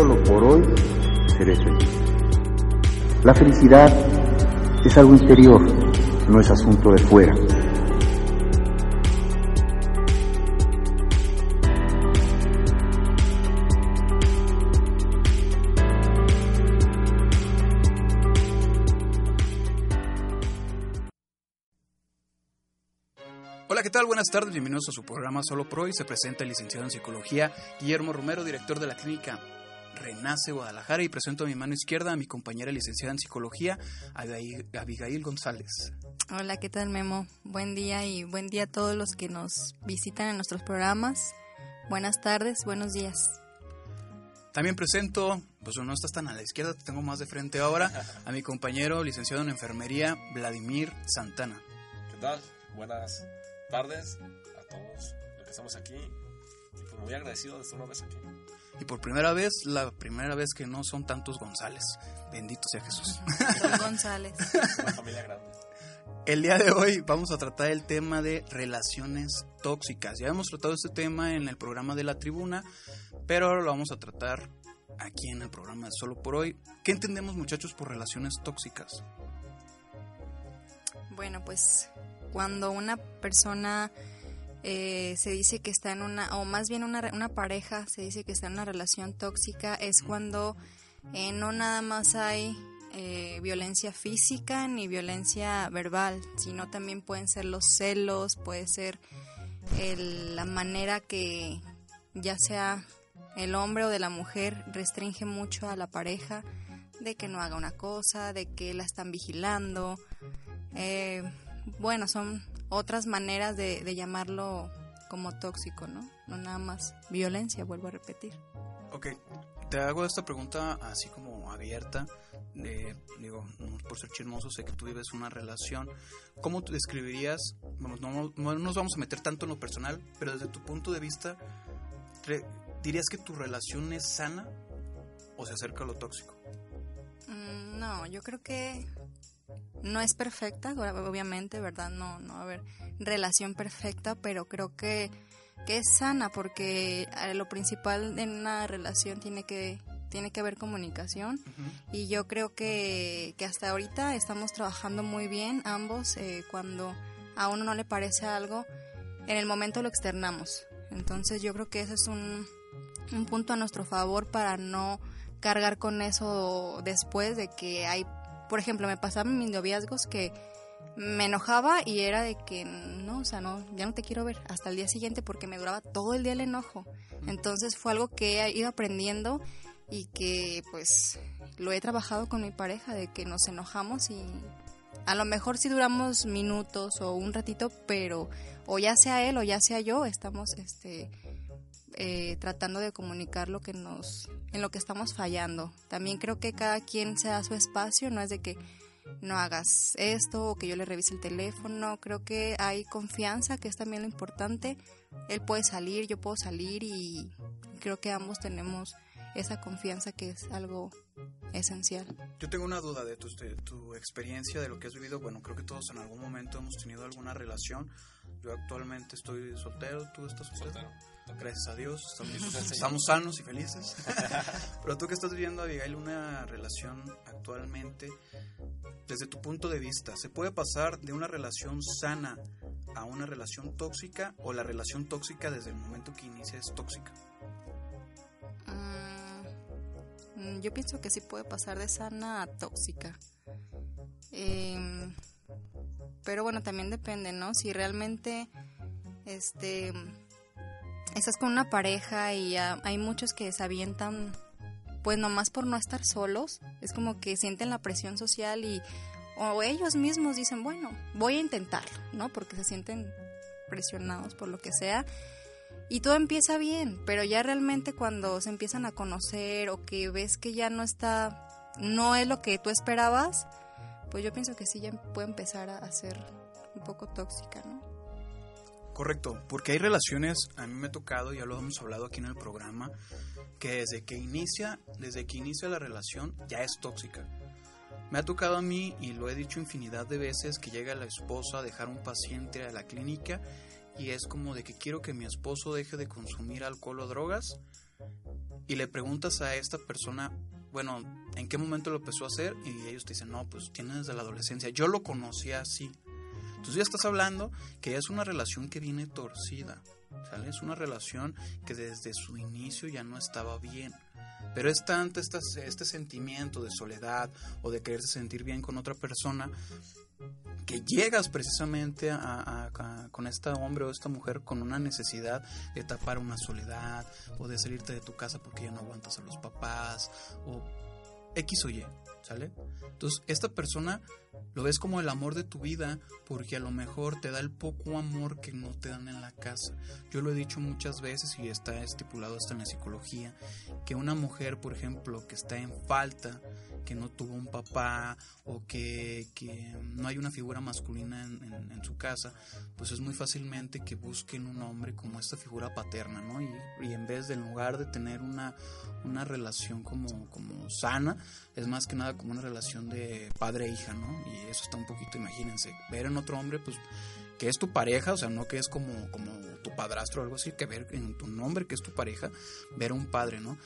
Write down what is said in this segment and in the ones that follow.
solo por hoy seré feliz. La felicidad es algo interior, no es asunto de fuera. Hola, ¿qué tal? Buenas tardes, bienvenidos a su programa Solo Pro y se presenta el licenciado en Psicología Guillermo Romero, director de la clínica Renace Guadalajara y presento a mi mano izquierda a mi compañera licenciada en Psicología, Abigail González. Hola, ¿qué tal Memo? Buen día y buen día a todos los que nos visitan en nuestros programas. Buenas tardes, buenos días. También presento, pues no estás tan a la izquierda, te tengo más de frente ahora, a mi compañero licenciado en Enfermería, Vladimir Santana. ¿Qué tal? Buenas tardes a todos los que estamos aquí y pues muy agradecido de estar una vez aquí. Y por primera vez, la primera vez que no son tantos González. Bendito sea Jesús. Son González. Una familia grande. El día de hoy vamos a tratar el tema de relaciones tóxicas. Ya hemos tratado este tema en el programa de la tribuna, pero ahora lo vamos a tratar aquí en el programa de Solo por Hoy. ¿Qué entendemos muchachos por relaciones tóxicas? Bueno, pues cuando una persona eh, se dice que está en una, o más bien una, una pareja se dice que está en una relación tóxica, es cuando eh, no nada más hay eh, violencia física ni violencia verbal, sino también pueden ser los celos, puede ser el- la manera que ya sea el hombre o de la mujer restringe mucho a la pareja de que no haga una cosa, de que la están vigilando. Eh, bueno, son otras maneras de, de llamarlo como tóxico, ¿no? No nada más violencia, vuelvo a repetir. Ok, te hago esta pregunta así como abierta. de- digo, por ser chismoso, sé que tú vives una relación. ¿Cómo tú describirías? Vamos, no, no nos vamos a meter tanto en lo personal, pero desde tu punto de vista, ¿dirías que tu relación es sana o se acerca a lo tóxico? Mm, No, yo creo que no es perfecta, ob- obviamente, ¿verdad? No, no va a haber relación perfecta, pero creo que, que es sana porque eh, lo principal en una relación tiene que, tiene que haber comunicación y yo creo que, que hasta ahorita estamos trabajando muy bien ambos eh, cuando a uno no le parece algo, en el momento lo externamos. Entonces yo creo que ese es un, un punto a nuestro favor para no cargar con eso después de que hay, por ejemplo, me pasaban mis noviazgos que me enojaba y era de que no, o sea, no, ya no te quiero ver hasta el día siguiente porque me duraba todo el día el enojo. Entonces fue algo que he ido aprendiendo y que pues lo he trabajado con mi pareja de que nos enojamos y a lo mejor sí duramos minutos o un ratito, pero o ya sea él o ya sea yo, estamos este eh, tratando de comunicar lo que nos en lo que estamos fallando. También creo que cada quien se da su espacio, no es de que no hagas esto o que yo le revise el teléfono. Creo que hay confianza, que es también lo importante. Él puede salir, yo puedo salir y creo que ambos tenemos esa confianza que es algo esencial. Yo tengo una duda de tu, de tu experiencia, de lo que has vivido. Bueno, creo que todos en algún momento hemos tenido alguna relación. Yo actualmente estoy soltero, tú estás soltero. Soltero. Gracias a Dios, estamos, estamos sanos y felices. Pero tú que estás viviendo, Abigail, una relación actualmente, desde tu punto de vista, ¿se puede pasar de una relación sana a una relación tóxica o la relación tóxica desde el momento que inicia es tóxica? Mm, yo pienso que sí puede pasar de sana a tóxica. Em, pero bueno, también depende, ¿no? Si realmente este estás con una pareja y ah, hay muchos que se avientan pues nomás por no estar solos, es como que sienten la presión social y o ellos mismos dicen, bueno, voy a intentarlo, ¿no? Porque se sienten presionados por lo que sea. Y todo empieza bien, pero ya realmente cuando se empiezan a conocer o que ves que ya no está, no es lo que tú esperabas, pues yo pienso que sí ya puede empezar a, ser un poco tóxica, ¿no? Correcto, porque hay relaciones, a mí me ha tocado, ya lo hemos hablado aquí en el programa, que desde que inicia, desde que inicia la relación ya es tóxica. Me ha tocado a mí, y lo he dicho infinidad de veces, que llega la esposa a dejar un paciente a la clínica y es como de que quiero que mi esposo deje de consumir alcohol o drogas y le preguntas a esta persona, bueno, ¿en qué momento lo empezó a hacer? Y ellos te dicen, no, pues tiene desde la adolescencia. Yo lo conocí así. Entonces ya estás hablando que es una relación que viene torcida. Es una relación que desde su inicio ya no estaba bien. Pero es tanto este, este sentimiento de soledad o de quererse sentir bien con otra persona que llegas precisamente a, con este hombre o esta mujer con una necesidad de tapar una soledad o de salirte de tu casa porque ya no aguantas a los papás o X o Y, Entonces, esta persona lo ves como el amor de tu vida porque a lo mejor te da el poco amor que no te dan en la casa. Yo lo he dicho muchas veces y está estipulado hasta en la psicología, que una mujer, por ejemplo, que está en falta, que no tuvo un papá o que, no hay una figura masculina en, su casa, pues es muy fácilmente que busquen un hombre como esta figura paterna, ¿no? Y, en vez de lugar de tener una, una relación como, como sana, es más que nada como una relación de padre e hija, ¿no? Y eso está un poquito, imagínense, ver en otro hombre, pues que es tu pareja, o sea, no que es como, como tu padrastro o algo así, que ver en tu nombre que es tu pareja, ver a un padre, ¿no?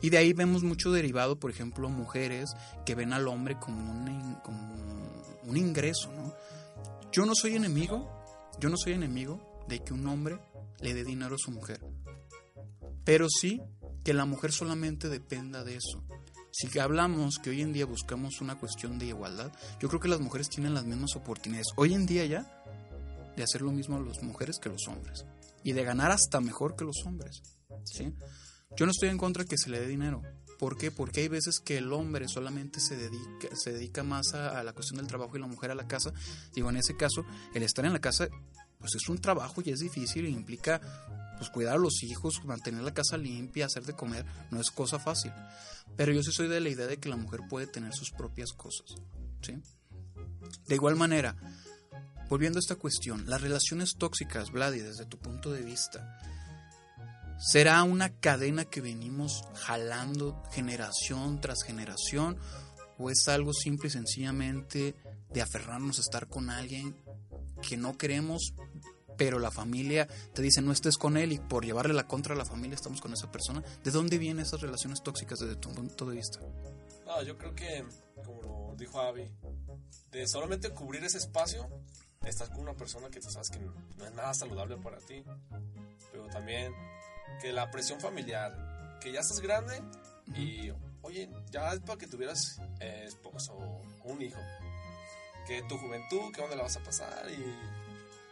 Y de ahí vemos mucho derivado, por ejemplo, mujeres que ven al hombre como un, como un ingreso, ¿no? Yo no soy enemigo, yo no soy enemigo de que un hombre le dé dinero a su mujer, pero sí que la mujer solamente dependa de eso. Si hablamos que hoy en día buscamos una cuestión de igualdad, yo creo que las mujeres tienen las mismas oportunidades hoy en día ya de hacer lo mismo a las mujeres que los hombres y de ganar hasta mejor que los hombres. ¿sí? Yo no estoy en contra de que se le dé dinero. ¿Por qué? Porque hay veces que el hombre solamente se dedica, se dedica más a, a, la cuestión del trabajo y la mujer a la casa. Digo, en ese caso, el estar en la casa, pues es un trabajo y es difícil y implica pues cuidar a los hijos, mantener la casa limpia, hacer de comer, no es cosa fácil. Pero yo sí soy de la idea de que la mujer puede tener sus propias cosas. ¿sí? De igual manera, volviendo a esta cuestión, las relaciones tóxicas, Vladi, desde tu punto de vista, ¿será una cadena que venimos jalando generación tras generación? ¿O es algo simple y sencillamente de aferrarnos a estar con alguien que no queremos, pero la familia te dice no estés con él y por llevarle la contra a la familia estamos con esa persona. ¿De dónde vienen esas relaciones tóxicas desde tu punto de vista? No, yo creo que, como dijo Avi, de solamente cubrir ese espacio, estás con una persona que tú sabes que no, es nada saludable para ti. Pero también que la presión familiar, que ya estás grande y, oye, ya es para que tuvieras eh, esposo o un hijo. Que tu juventud, que dónde la vas a pasar y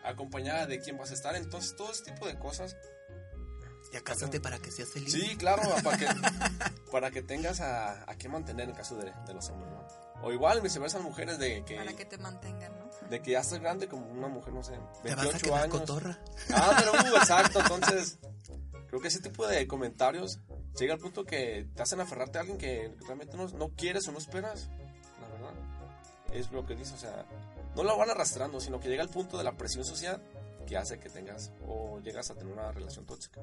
acompañada de quién vas a estar. Entonces, todo ese tipo de cosas. Ya cásate para que seas feliz. Sí, claro, para que, para que tengas a, a qué mantener en caso de, de los hombres, ¿no? O igual viceversa mujeres de que... Para que te mantengan, ¿no? De que ya estás grande como una mujer, no sé, 28 ¿Te vas a quedar años. cotorra? Ah, pero uh, exacto, entonces creo que ese tipo de comentarios llega al punto que te hacen aferrarte a alguien que realmente no, no quieres o no esperas, la verdad. Es lo que dice, o sea, no lo van arrastrando, sino que llega al punto de la presión social que hace que tengas o llegas a tener una relación tóxica.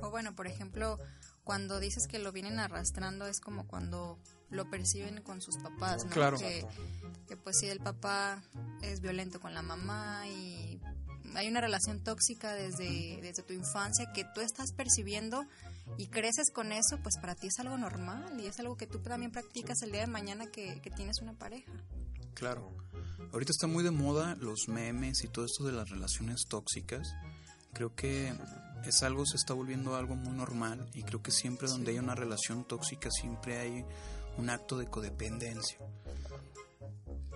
O bueno, por ejemplo, cuando dices que lo vienen arrastrando es como cuando lo perciben con sus papás, ¿no? Claro. Que, que pues si el papá es violento con la mamá y hay una relación tóxica desde, desde tu infancia que tú estás percibiendo y creces con eso, pues para ti es algo normal y es algo que tú también practicas el día de mañana que, que tienes una pareja. Claro. Ahorita está muy de moda los memes y todo esto de las relaciones tóxicas. Creo que es algo, se está volviendo algo muy normal y creo que siempre donde hay una relación tóxica siempre hay un acto de codependencia.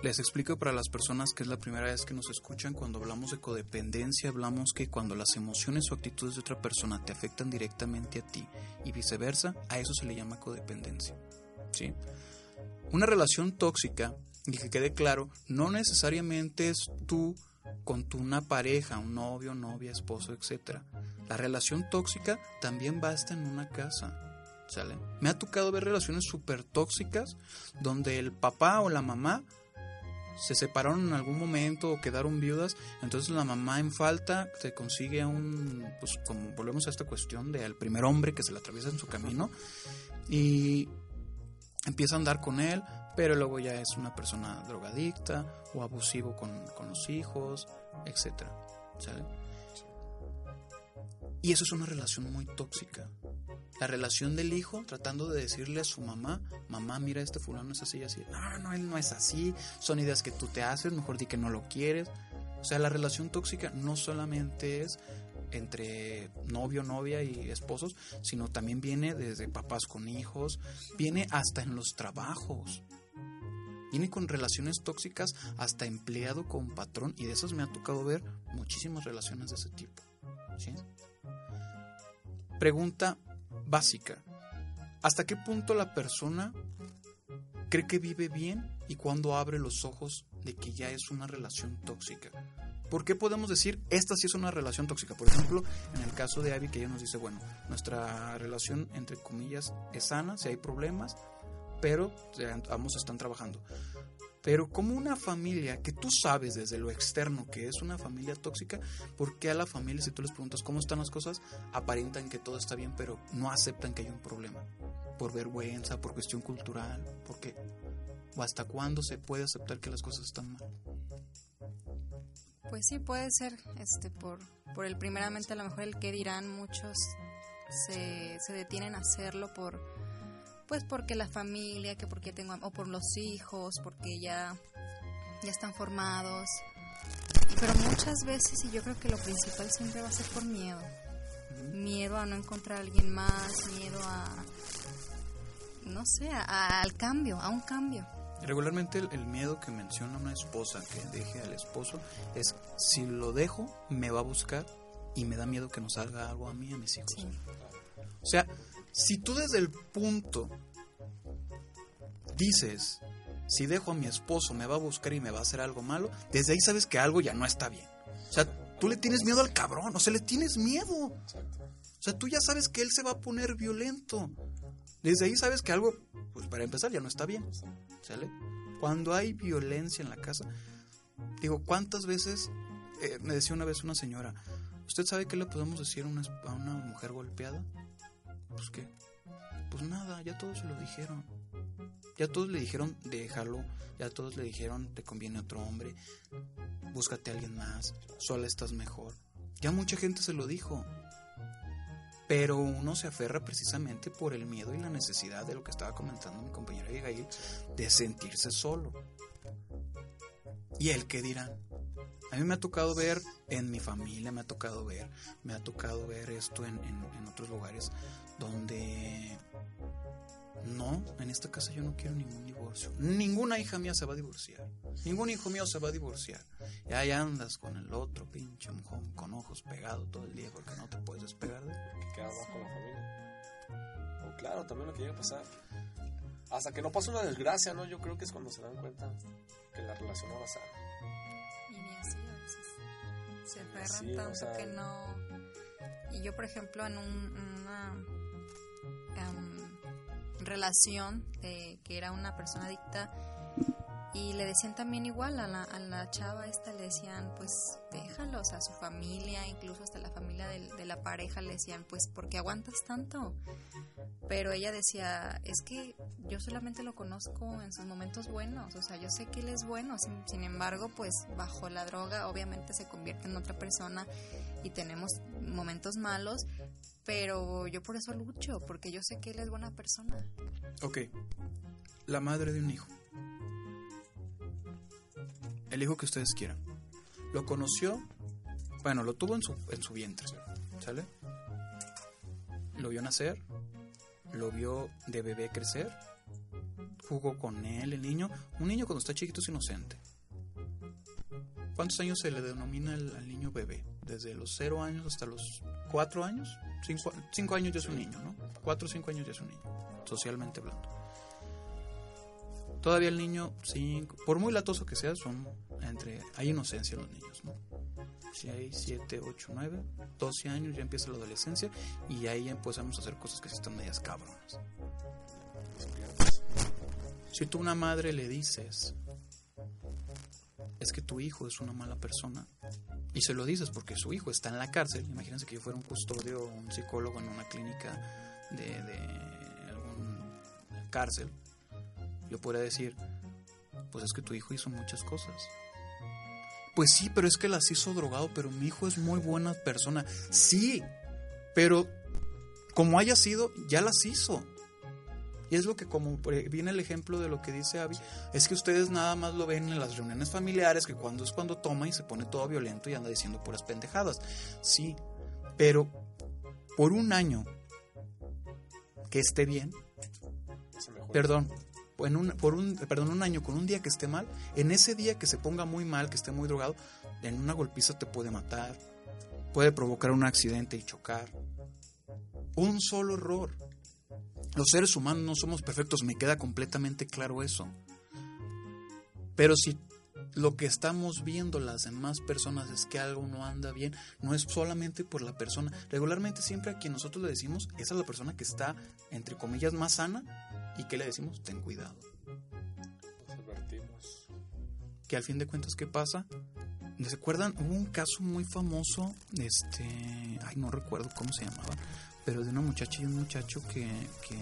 Les explico para las personas que es la primera vez que nos escuchan, cuando hablamos de codependencia, hablamos que cuando las emociones o actitudes de otra persona te afectan directamente a ti y viceversa, a eso se le llama codependencia. ¿sí? Una relación tóxica, y que quede claro, no necesariamente es tú con tu una pareja, un novio, novia, esposo, etc. La relación tóxica también basta en una casa. ¿Sale? Me ha tocado ver relaciones súper tóxicas donde el papá o la mamá se separaron en algún momento o quedaron viudas, entonces la mamá en falta se consigue a un, pues como volvemos a esta cuestión del primer hombre que se le atraviesa en su camino y empieza a andar con él, pero luego ya es una persona drogadicta o abusivo con, con los hijos, etc. ¿Sale? Y eso es una relación muy tóxica. la relación del hijo tratando de decirle a su mamá, mamá, mira, este fulano es así y así. No, no, él no es así, son ideas que tú te haces, mejor di que no lo quieres. O sea, la relación tóxica no solamente es entre novio, novia y esposos, sino también viene desde papás con hijos, viene hasta en los trabajos. Viene con relaciones tóxicas hasta empleado con patrón y de esas me ha tocado ver muchísimas relaciones de ese tipo. Pregunta básica. ¿Hasta qué punto la persona cree que vive bien y cuando abre los ojos de que ya es una relación tóxica? ¿Por qué podemos decir esta sí es una relación tóxica? Por ejemplo, en el caso de Abby, que ella nos dice, bueno, nuestra relación, entre comillas, es sana, si hay problemas, pero ambos están trabajando. Pero como una familia que tú sabes desde lo externo que es una familia tóxica, ¿por qué a la familia, si tú les preguntas cómo están las cosas, aparentan que todo está bien, pero no aceptan que hay un problema? Por vergüenza, por cuestión cultural, porque ¿O hasta cuándo se puede aceptar que las cosas están mal? Pues sí, puede ser este por, por el primeramente a lo mejor el que dirán muchos se, se detienen a hacerlo por pues porque la familia, que porque tengo, o por los hijos, porque ya, ya están formados. Pero muchas veces, y yo creo que lo principal siempre va a ser por miedo. Miedo a no encontrar a alguien más, miedo a, no sé, al cambio, a un cambio. Regularmente el, miedo que menciona una esposa que deje al esposo es si lo dejo, me va a buscar y me da miedo que nos salga algo a mí a mis hijos. O sea, si tú desde el punto dices, si dejo a mi esposo me va a buscar y me va a hacer algo malo, desde ahí sabes que algo ya no está bien. O sea, tú le tienes miedo al cabrón, o sea, le tienes miedo. O sea, tú ya sabes que él se va a poner violento. Desde ahí sabes que algo, pues para empezar, ya no está bien. ¿Sale? Cuando hay violencia en la casa, digo, ¿cuántas veces, eh, me decía una vez una señora, ¿usted sabe qué le podemos decir a una, a una mujer golpeada? Pues qué. Pues nada, ya todos se lo dijeron. Ya todos le dijeron déjalo, ya todos le dijeron te conviene otro hombre, búscate a alguien más, sola estás mejor. Ya mucha gente se lo dijo. Pero uno se aferra precisamente por el miedo y la necesidad de lo que estaba comentando mi compañera Abigail, de sentirse solo. ¿Y el qué dirán? A mí me ha tocado ver en mi familia, me ha tocado ver, me ha tocado ver esto en, en otros lugares donde no, en esta casa yo no quiero ningún divorcio. Ninguna hija mía se va a divorciar. Ningún hijo mío se va a divorciar. Y ahí andas con el otro pinche mojón, con ojos pegados todo el día porque no te puedes despegar de él. Que quedas con la familia. O claro, también lo que llega a pasar. Hasta que no pasa una desgracia, ¿no? Yo creo que es cuando se dan cuenta que la relación no va a ser. Y ni así a veces. Se aferran tanto que no. Y yo, por ejemplo, en un, una relación de que era una persona adicta y le decían también igual a la, a la chava esta, le decían pues déjalo, o sea, su familia, incluso hasta la familia de, de la pareja le decían pues ¿por qué aguantas tanto? Pero ella decía, es que yo solamente lo conozco en sus momentos buenos, o sea, yo sé que él es bueno, sin, sin embargo pues bajo la droga obviamente se convierte en otra persona y tenemos momentos malos, pero yo por eso lucho, porque yo sé que él es buena persona. Ok, la madre de un hijo. El hijo que ustedes quieran. Lo conoció, bueno, lo tuvo en su, en su vientre, ¿sale? Lo vio nacer, lo vio de bebé crecer, jugó con él, el niño. Un niño cuando está chiquito es inocente. ¿Cuántos años se le denomina al, niño bebé? Desde los 0 años hasta los 4 años. 5 años ya es un niño, ¿no? 4 o 5 años ya es un niño, socialmente hablando. Todavía el niño, cinco, por muy latoso que sea, son entre hay inocencia en los niños. Si hay 7, 8, 9, 12 años ya empieza la adolescencia y ahí empezamos a hacer cosas que sí están medias cabronas. Si tú a una madre le dices, es que tu hijo es una mala persona. Y se lo dices porque su hijo está en la cárcel. Imagínense que yo fuera un custodio o un psicólogo en una clínica de, de cárcel. Yo podría decir, pues es que tu hijo hizo muchas cosas. Pues sí, pero es que las hizo drogado, pero mi hijo es muy buena persona. Sí, pero como haya sido, ya las hizo. Y es lo que como viene el ejemplo de lo que dice Abby, es que ustedes nada más lo ven en las reuniones familiares, que cuando es cuando toma y se pone todo violento y anda diciendo puras pendejadas. Sí, pero por un año que esté bien, perdón, en un, por un, perdón, un año con un día que esté mal, en ese día que se ponga muy mal, que esté muy drogado, en una golpiza te puede matar, puede provocar un accidente y chocar. Un solo error. Los seres humanos no somos perfectos, me queda completamente claro eso. Pero si lo que estamos viendo las demás personas es que algo no anda bien, no es solamente por la persona. Regularmente siempre a quien nosotros le decimos, esa es la persona que está, entre comillas, más sana y que le decimos, ten cuidado. Nos advertimos. Que al fin de cuentas, ¿qué pasa? ¿Se acuerdan? Hubo un caso muy famoso, este, ay, no recuerdo cómo se llamaba, pero de una muchacha y un muchacho que, que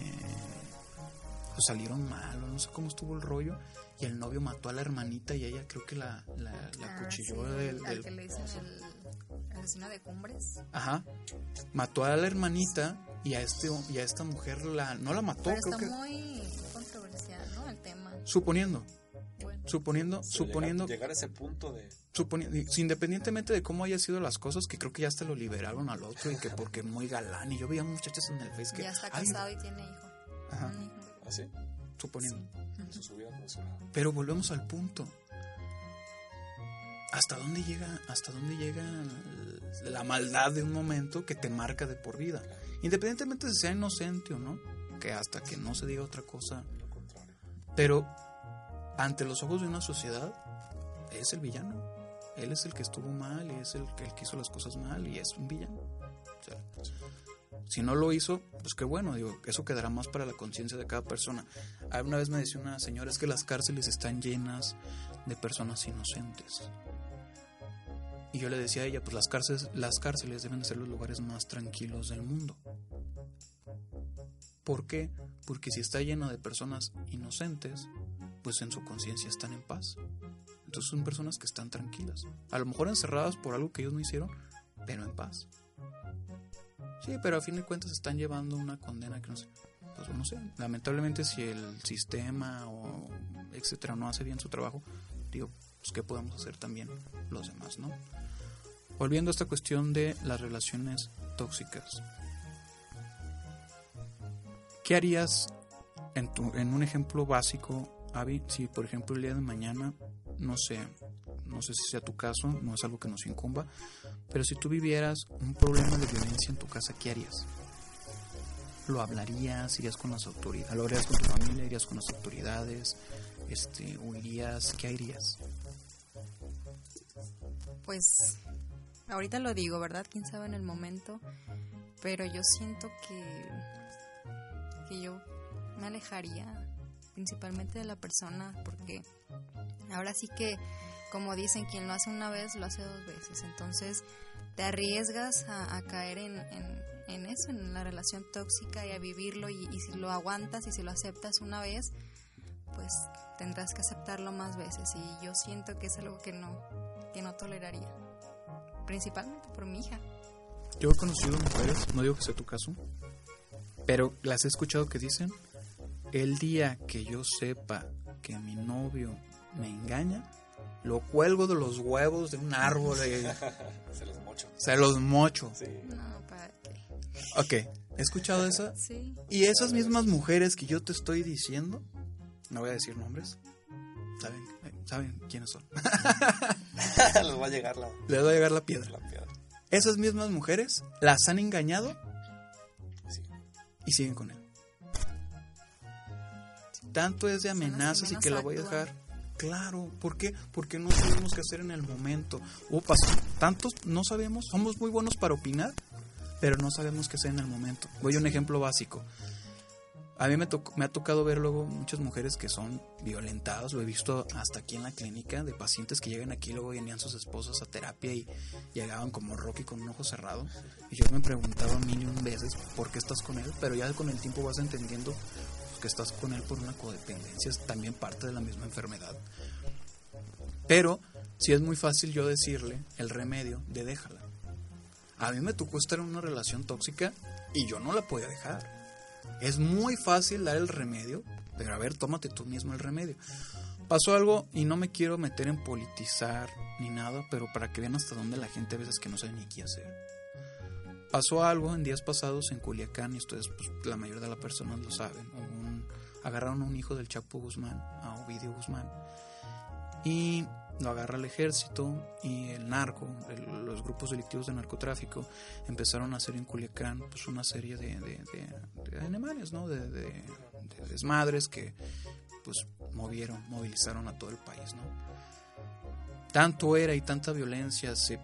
pues, salieron mal, no sé cómo estuvo el rollo, y el novio mató a la hermanita y ella creo que la, la, la Ah, cuchilló sí, del, al del- que le dicen el asesino de cumbres. Ajá. Mató a la hermanita y a este y a esta mujer la no la mató, Pero creo está que muy controversial, ¿no? El tema. suponiendo, Bueno, suponiendo, suponiendo Llegar, llegar a ese punto de. suponiendo, independientemente de cómo haya sido las cosas, que creo que ya hasta lo liberaron al otro y que porque muy galán y yo veía muchachas en el Face que ya está ay, casado y tiene hijo. Ajá. Hijo. Así. suponiendo. Emocional. Pero volvemos al punto. ¿Hasta dónde llega, hasta dónde llega la maldad de un momento que te marca de por vida? Independientemente de si sea inocente o no, que hasta que no se diga otra cosa. Pero ante los ojos de una sociedad, es el villano. Él es el que estuvo mal, es el que, hizo las cosas mal y es un villano. Si no lo hizo, pues qué bueno, digo, eso quedará más para la conciencia de cada persona. Una vez me decía una señora, es que las cárceles están llenas de personas inocentes. Y yo le decía a ella, pues las cárceles, las cárceles deben de ser los lugares más tranquilos del mundo. ¿Por qué? Porque si está lleno de personas inocentes, pues en su conciencia están en paz. Entonces son personas que están tranquilas. A lo mejor encerradas por algo que ellos no hicieron, pero en paz. Sí, pero a fin de cuentas están llevando una condena que no sé. Pues no sé. Lamentablemente si el sistema o etcétera no hace bien su trabajo, digo, pues qué podemos hacer también los demás, ¿no? Volviendo a esta cuestión de las relaciones tóxicas. ¿Qué harías en, tu, en un ejemplo básico, Avi, si por ejemplo el día de mañana, no sé, no sé si sea tu caso, no es algo que nos incumba, pero si tú vivieras un problema de violencia en tu casa, ¿qué harías? ¿Lo hablarías? ¿Irías con las autoridades? ¿Lo harías con tu familia? ¿Irías con las autoridades? Este, ¿Huirías? ¿Qué harías? Pues ahorita lo digo, ¿verdad? Quién sabe en el momento, pero yo siento que que yo me alejaría principalmente de la persona porque ahora sí que como dicen quien lo hace una vez lo hace dos veces. Entonces te arriesgas a, a caer en, en, en eso en la relación tóxica y a vivirlo y, y si lo aguantas y si lo aceptas una vez pues tendrás que aceptarlo más veces. Y yo siento que es algo que no que no toleraría principalmente por mi hija Yo he conocido mujeres, no digo que sea tu caso, pero las he escuchado que dicen, el día que yo sepa que mi novio me engaña, lo cuelgo de los huevos de un árbol y Se los mocho. se los mocho. Sí. no para qué Ok, he escuchado esa. sí Y esas mismas mujeres que yo te estoy diciendo, no voy a decir nombres, saben, saben quiénes son. les va a llegar la, Les va a llegar la piedra. la piedra. Esas mismas mujeres las han engañado Sí. y siguen con él. Tanto es de amenazas y que la voy a dejar. Claro, ¿por qué? Porque no sabemos qué hacer en el momento. O pas- tantos no sabemos, somos muy buenos para opinar, pero no sabemos qué hacer en el momento. Voy a un ejemplo básico. A mí me, me ha tocado ver luego muchas mujeres que son violentadas, lo he visto hasta aquí en la clínica, de pacientes que llegan aquí, luego venían sus esposas a terapia y llegaban como Rocky con un ojo cerrado. Y yo me preguntaba mil y un veces por qué estás con él, pero ya con el tiempo vas entendiendo que estás con él por una codependencia, es también parte de la misma enfermedad. Pero sí es muy fácil yo decirle el remedio de déjala. A mí me tocó estar en una relación tóxica Y yo no la podía dejar. Es muy fácil dar el remedio, pero a ver, tómate tú mismo el remedio. Pasó algo y no me quiero meter en politizar ni nada, pero para que vean hasta dónde la gente a veces que no sabe ni qué hacer. Pasó algo en días pasados en Culiacán y ustedes, pues, la mayoría de las personas lo saben. Agarraron a un hijo del Chapo Guzmán, a Ovidio Guzmán, y lo agarra el ejército y el narco, los grupos delictivos de narcotráfico empezaron a hacer en Culiacán pues una serie de, de, de, de animales, ¿no? De, de, desmadres que pues movieron, movilizaron a todo el país, ¿no? Tanto era y tanta violencia, se,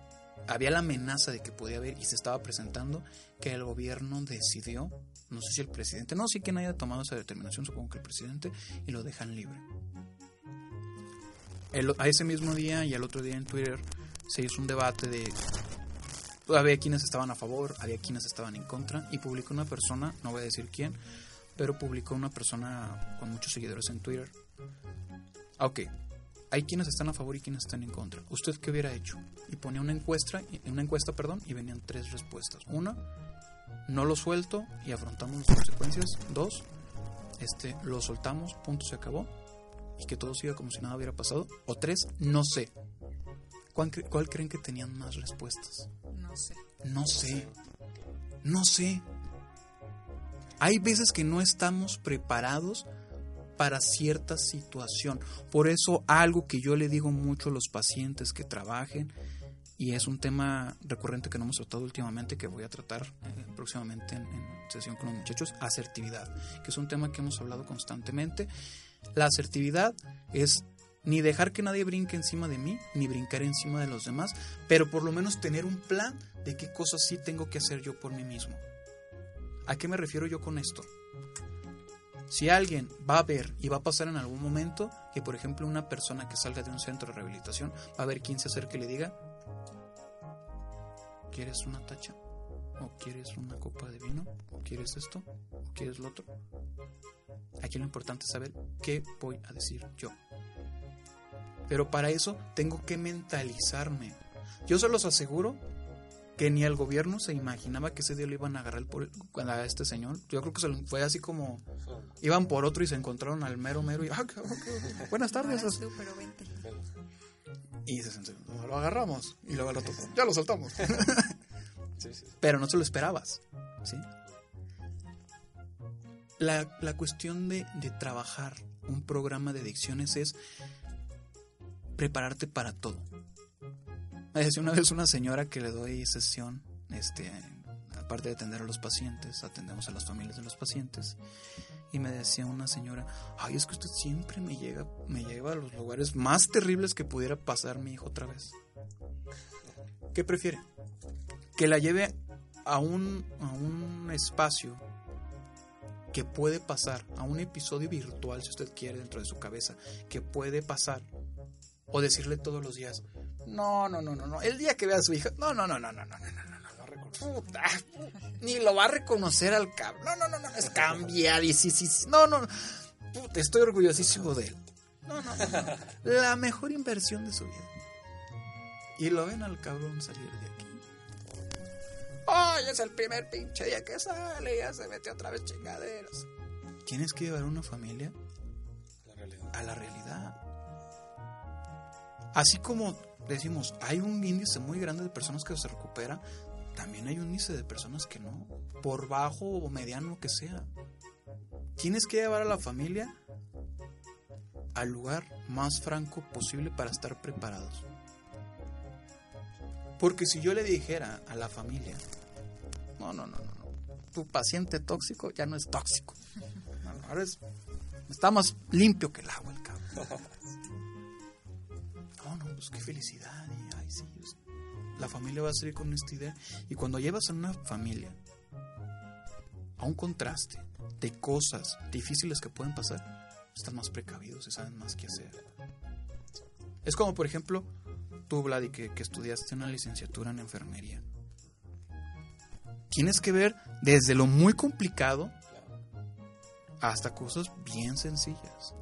había la amenaza de que podía haber y se estaba presentando que el gobierno decidió, no sé si el presidente, no sé quién haya tomado esa determinación, supongo que el presidente, y lo dejan libre. El, a ese mismo día y al otro día en Twitter se hizo un debate de había quienes estaban a favor, había quienes estaban en contra y publicó una persona, no voy a decir quién, pero publicó una persona con muchos seguidores en Twitter. Ok, hay quienes están a favor y quienes están en contra. ¿Usted qué hubiera hecho? Y ponía una encuesta, una encuesta, perdón, y venían tres respuestas. Una, no lo suelto y afrontamos las consecuencias. Dos, este, lo soltamos, punto, se acabó y que todo siga como si nada hubiera pasado. O tres, no sé. ¿Cuál, cuál creen que tenían más respuestas? No sé. No sé. No sé. Hay veces que no estamos preparados para cierta situación. Por eso algo que yo le digo mucho a los pacientes que trabajen, y es un tema recurrente que no hemos tratado últimamente, que voy a tratar eh, próximamente en, en sesión con los muchachos, asertividad, que es un tema que hemos hablado constantemente. La asertividad es ni dejar que nadie brinque encima de mí, ni brincar encima de los demás, pero por lo menos tener un plan de qué cosas sí tengo que hacer yo por mí mismo. ¿A qué me refiero yo con esto? Si alguien va a ver y va a pasar en algún momento que, por ejemplo, una persona que salga de un centro de rehabilitación va a ver quién se acerque y le diga, ¿quieres una tacha? ¿O quieres una copa de vino? ¿O quieres esto? ¿O quieres lo otro? Aquí lo importante es saber qué voy a decir yo. Pero para eso tengo que mentalizarme. Yo se los aseguro que ni el gobierno se imaginaba que ese día lo iban a agarrar por a este señor. Yo creo que se fue así como iban por otro y se encontraron al mero mero y ah, okay, okay. buenas tardes. Y se lo agarramos y luego lo tocó. Ya lo soltamos. Pero no te lo esperabas. ¿sí? La, la cuestión de, de trabajar un programa de adicciones es prepararte para todo. Me decía una vez una señora que le doy sesión, este, aparte de atender a los pacientes, atendemos a las familias de los pacientes. Y me decía una señora, ay, es que usted siempre me llega, me lleva a los lugares más terribles que pudiera pasar mi hijo otra vez. ¿Qué prefiere? Que la lleve a un, a un espacio que puede pasar, a un episodio virtual, si usted quiere, dentro de su cabeza, que puede pasar. O decirle todos los días, no, no, no, no, no. El día que vea a su hija, no, no, no, no, no, no, no, no, no, no, ni lo va a reconocer al cabrón. No, no, no, no, es cambiadísimo. No, no, puta, estoy orgullosísimo de él. No, no, no. La mejor inversión de su vida. Y lo ven al cabrón salir de aquí. Ay, es el primer pinche día que sale, ya se mete otra vez chingaderas. Tienes que llevar una familia La realidad. a la realidad. Así como decimos, hay un índice muy grande de personas que se recuperan, también hay un índice de personas que no, por bajo o mediano que sea. Tienes que llevar a la familia al lugar más franco posible para estar preparados. Porque si yo le dijera a la familia, no, no, no, no, no, tu paciente tóxico ya no es tóxico. Ahora es, está más limpio que el agua el cabrón. No, no, pues qué felicidad. Y, ay, sí, pues, la familia va a salir con esta idea. Y cuando llevas a una familia a un contraste de cosas difíciles que pueden pasar, están más precavidos y saben más qué hacer. Es como, por ejemplo, tú, Vladi, que, que estudiaste una licenciatura en enfermería. Tienes que ver desde lo muy complicado hasta cosas bien sencillas.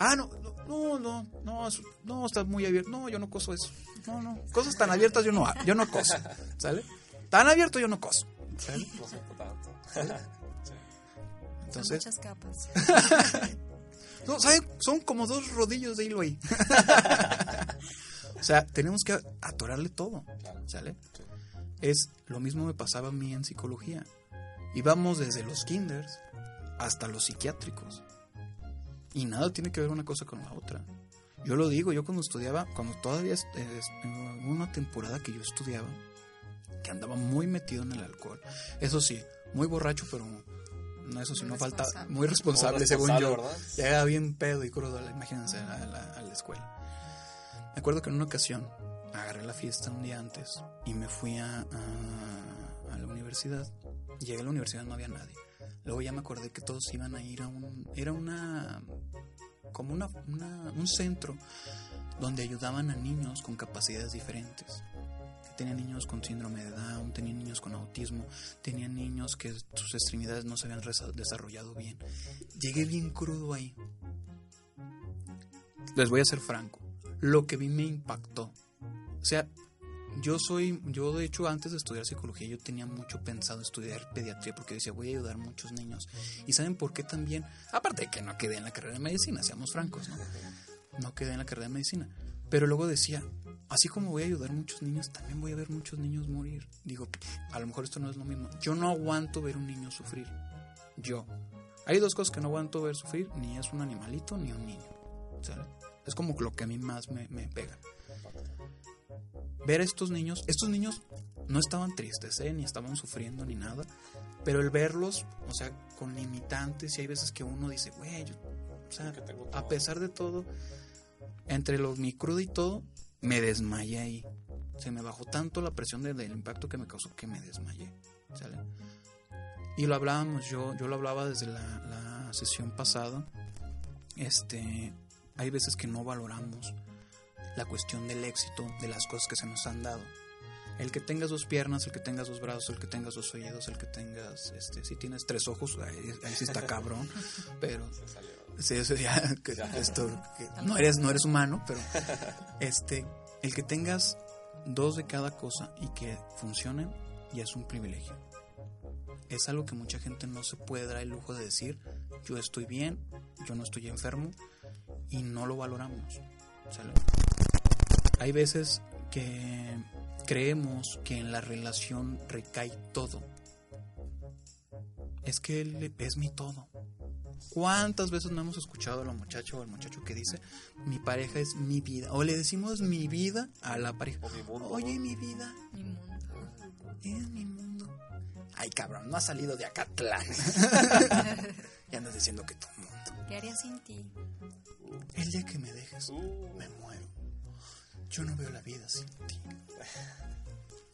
Ah, no, no, no, no, no, eso- no, está muy abierto. No, yo no coso eso. No, no, cosas tan abiertas yo no, yo no coso, ¿sale? Tan abierto yo no coso, ¿sale? Entonces, Son muchas capas. no, ¿saben? Son como dos rodillos de hilo ahí. o sea, tenemos que atorarle todo, ¿sale? Es lo mismo me pasaba a mí en psicología. Íbamos desde los kinders hasta los psiquiátricos. Y nada tiene que ver una cosa con la otra. Yo lo digo, yo cuando estudiaba, cuando todavía en una temporada que yo estudiaba, que andaba muy metido en el alcohol. Eso sí, muy borracho, pero no eso sí, no falta, muy responsable, según yo. Llegaba bien pedo y crudo, imagínense, a la, escuela. Me acuerdo que en una ocasión agarré la fiesta un día antes y me fui a, a, la universidad. Llegué a la universidad, no había nadie. Luego ya me acordé que todos iban a ir a un... Era una... como una, un centro donde ayudaban a niños con capacidades diferentes. Tenían niños con síndrome de Down, tenían niños con autismo, tenían niños que sus extremidades no se habían desarrollado bien. Llegué bien crudo ahí. Les voy a ser franco. Lo que vi me impactó. O sea, yo soy, yo de hecho antes de estudiar psicología yo tenía mucho pensado estudiar pediatría porque decía voy a ayudar a muchos niños. ¿Y saben por qué también? Aparte de que no quedé en la carrera de medicina, seamos francos, ¿no? No quedé en la carrera de medicina. Pero luego decía, así como voy a ayudar a muchos niños, también voy a ver muchos niños morir. Digo, a lo mejor esto no es lo mismo. Yo no aguanto ver un niño sufrir. Yo. Hay dos cosas que no aguanto ver sufrir, ni es un animalito ni un niño. Es como lo que a mí más me, me pega ver a estos niños, estos niños no estaban tristes, ¿eh? ni estaban sufriendo ni nada, pero el verlos, o sea, con limitantes, y hay veces que uno dice, güey, o sea, a pesar de todo, entre los mi cruda y todo, me desmayé ahí. Se me bajó tanto la presión del, impacto que me causó que me desmayé. ¿sale? Y lo hablábamos, yo, yo lo hablaba desde la, la sesión pasada. Este, hay veces que no valoramos la cuestión del éxito de las cosas que se nos han dado. El que tengas dos piernas, el que tengas dos brazos, el que tengas dos oídos, el que tengas, este, si tienes tres ojos, ahí, sí está cabrón, pero sí, eso ya, esto, no eres, no eres humano, pero este, el que tengas dos de cada cosa y que funcionen, ya es un privilegio. Es algo que mucha gente no se puede dar el lujo de decir, yo estoy bien, yo no estoy enfermo, y no lo valoramos. Hay veces que creemos que en la relación recae todo. Es que él es mi todo. ¿Cuántas veces no hemos escuchado a la muchacha o al muchacho que dice, mi pareja es mi vida? O le decimos mi vida a la pareja. Oye, mi vida. Mi mundo. Es mi mundo. Ay, cabrón, no has salido de acá, y andas diciendo que tu mundo. ¿Qué haría sin ti? El día que me dejes, me muero. Yo no veo la vida sin ti.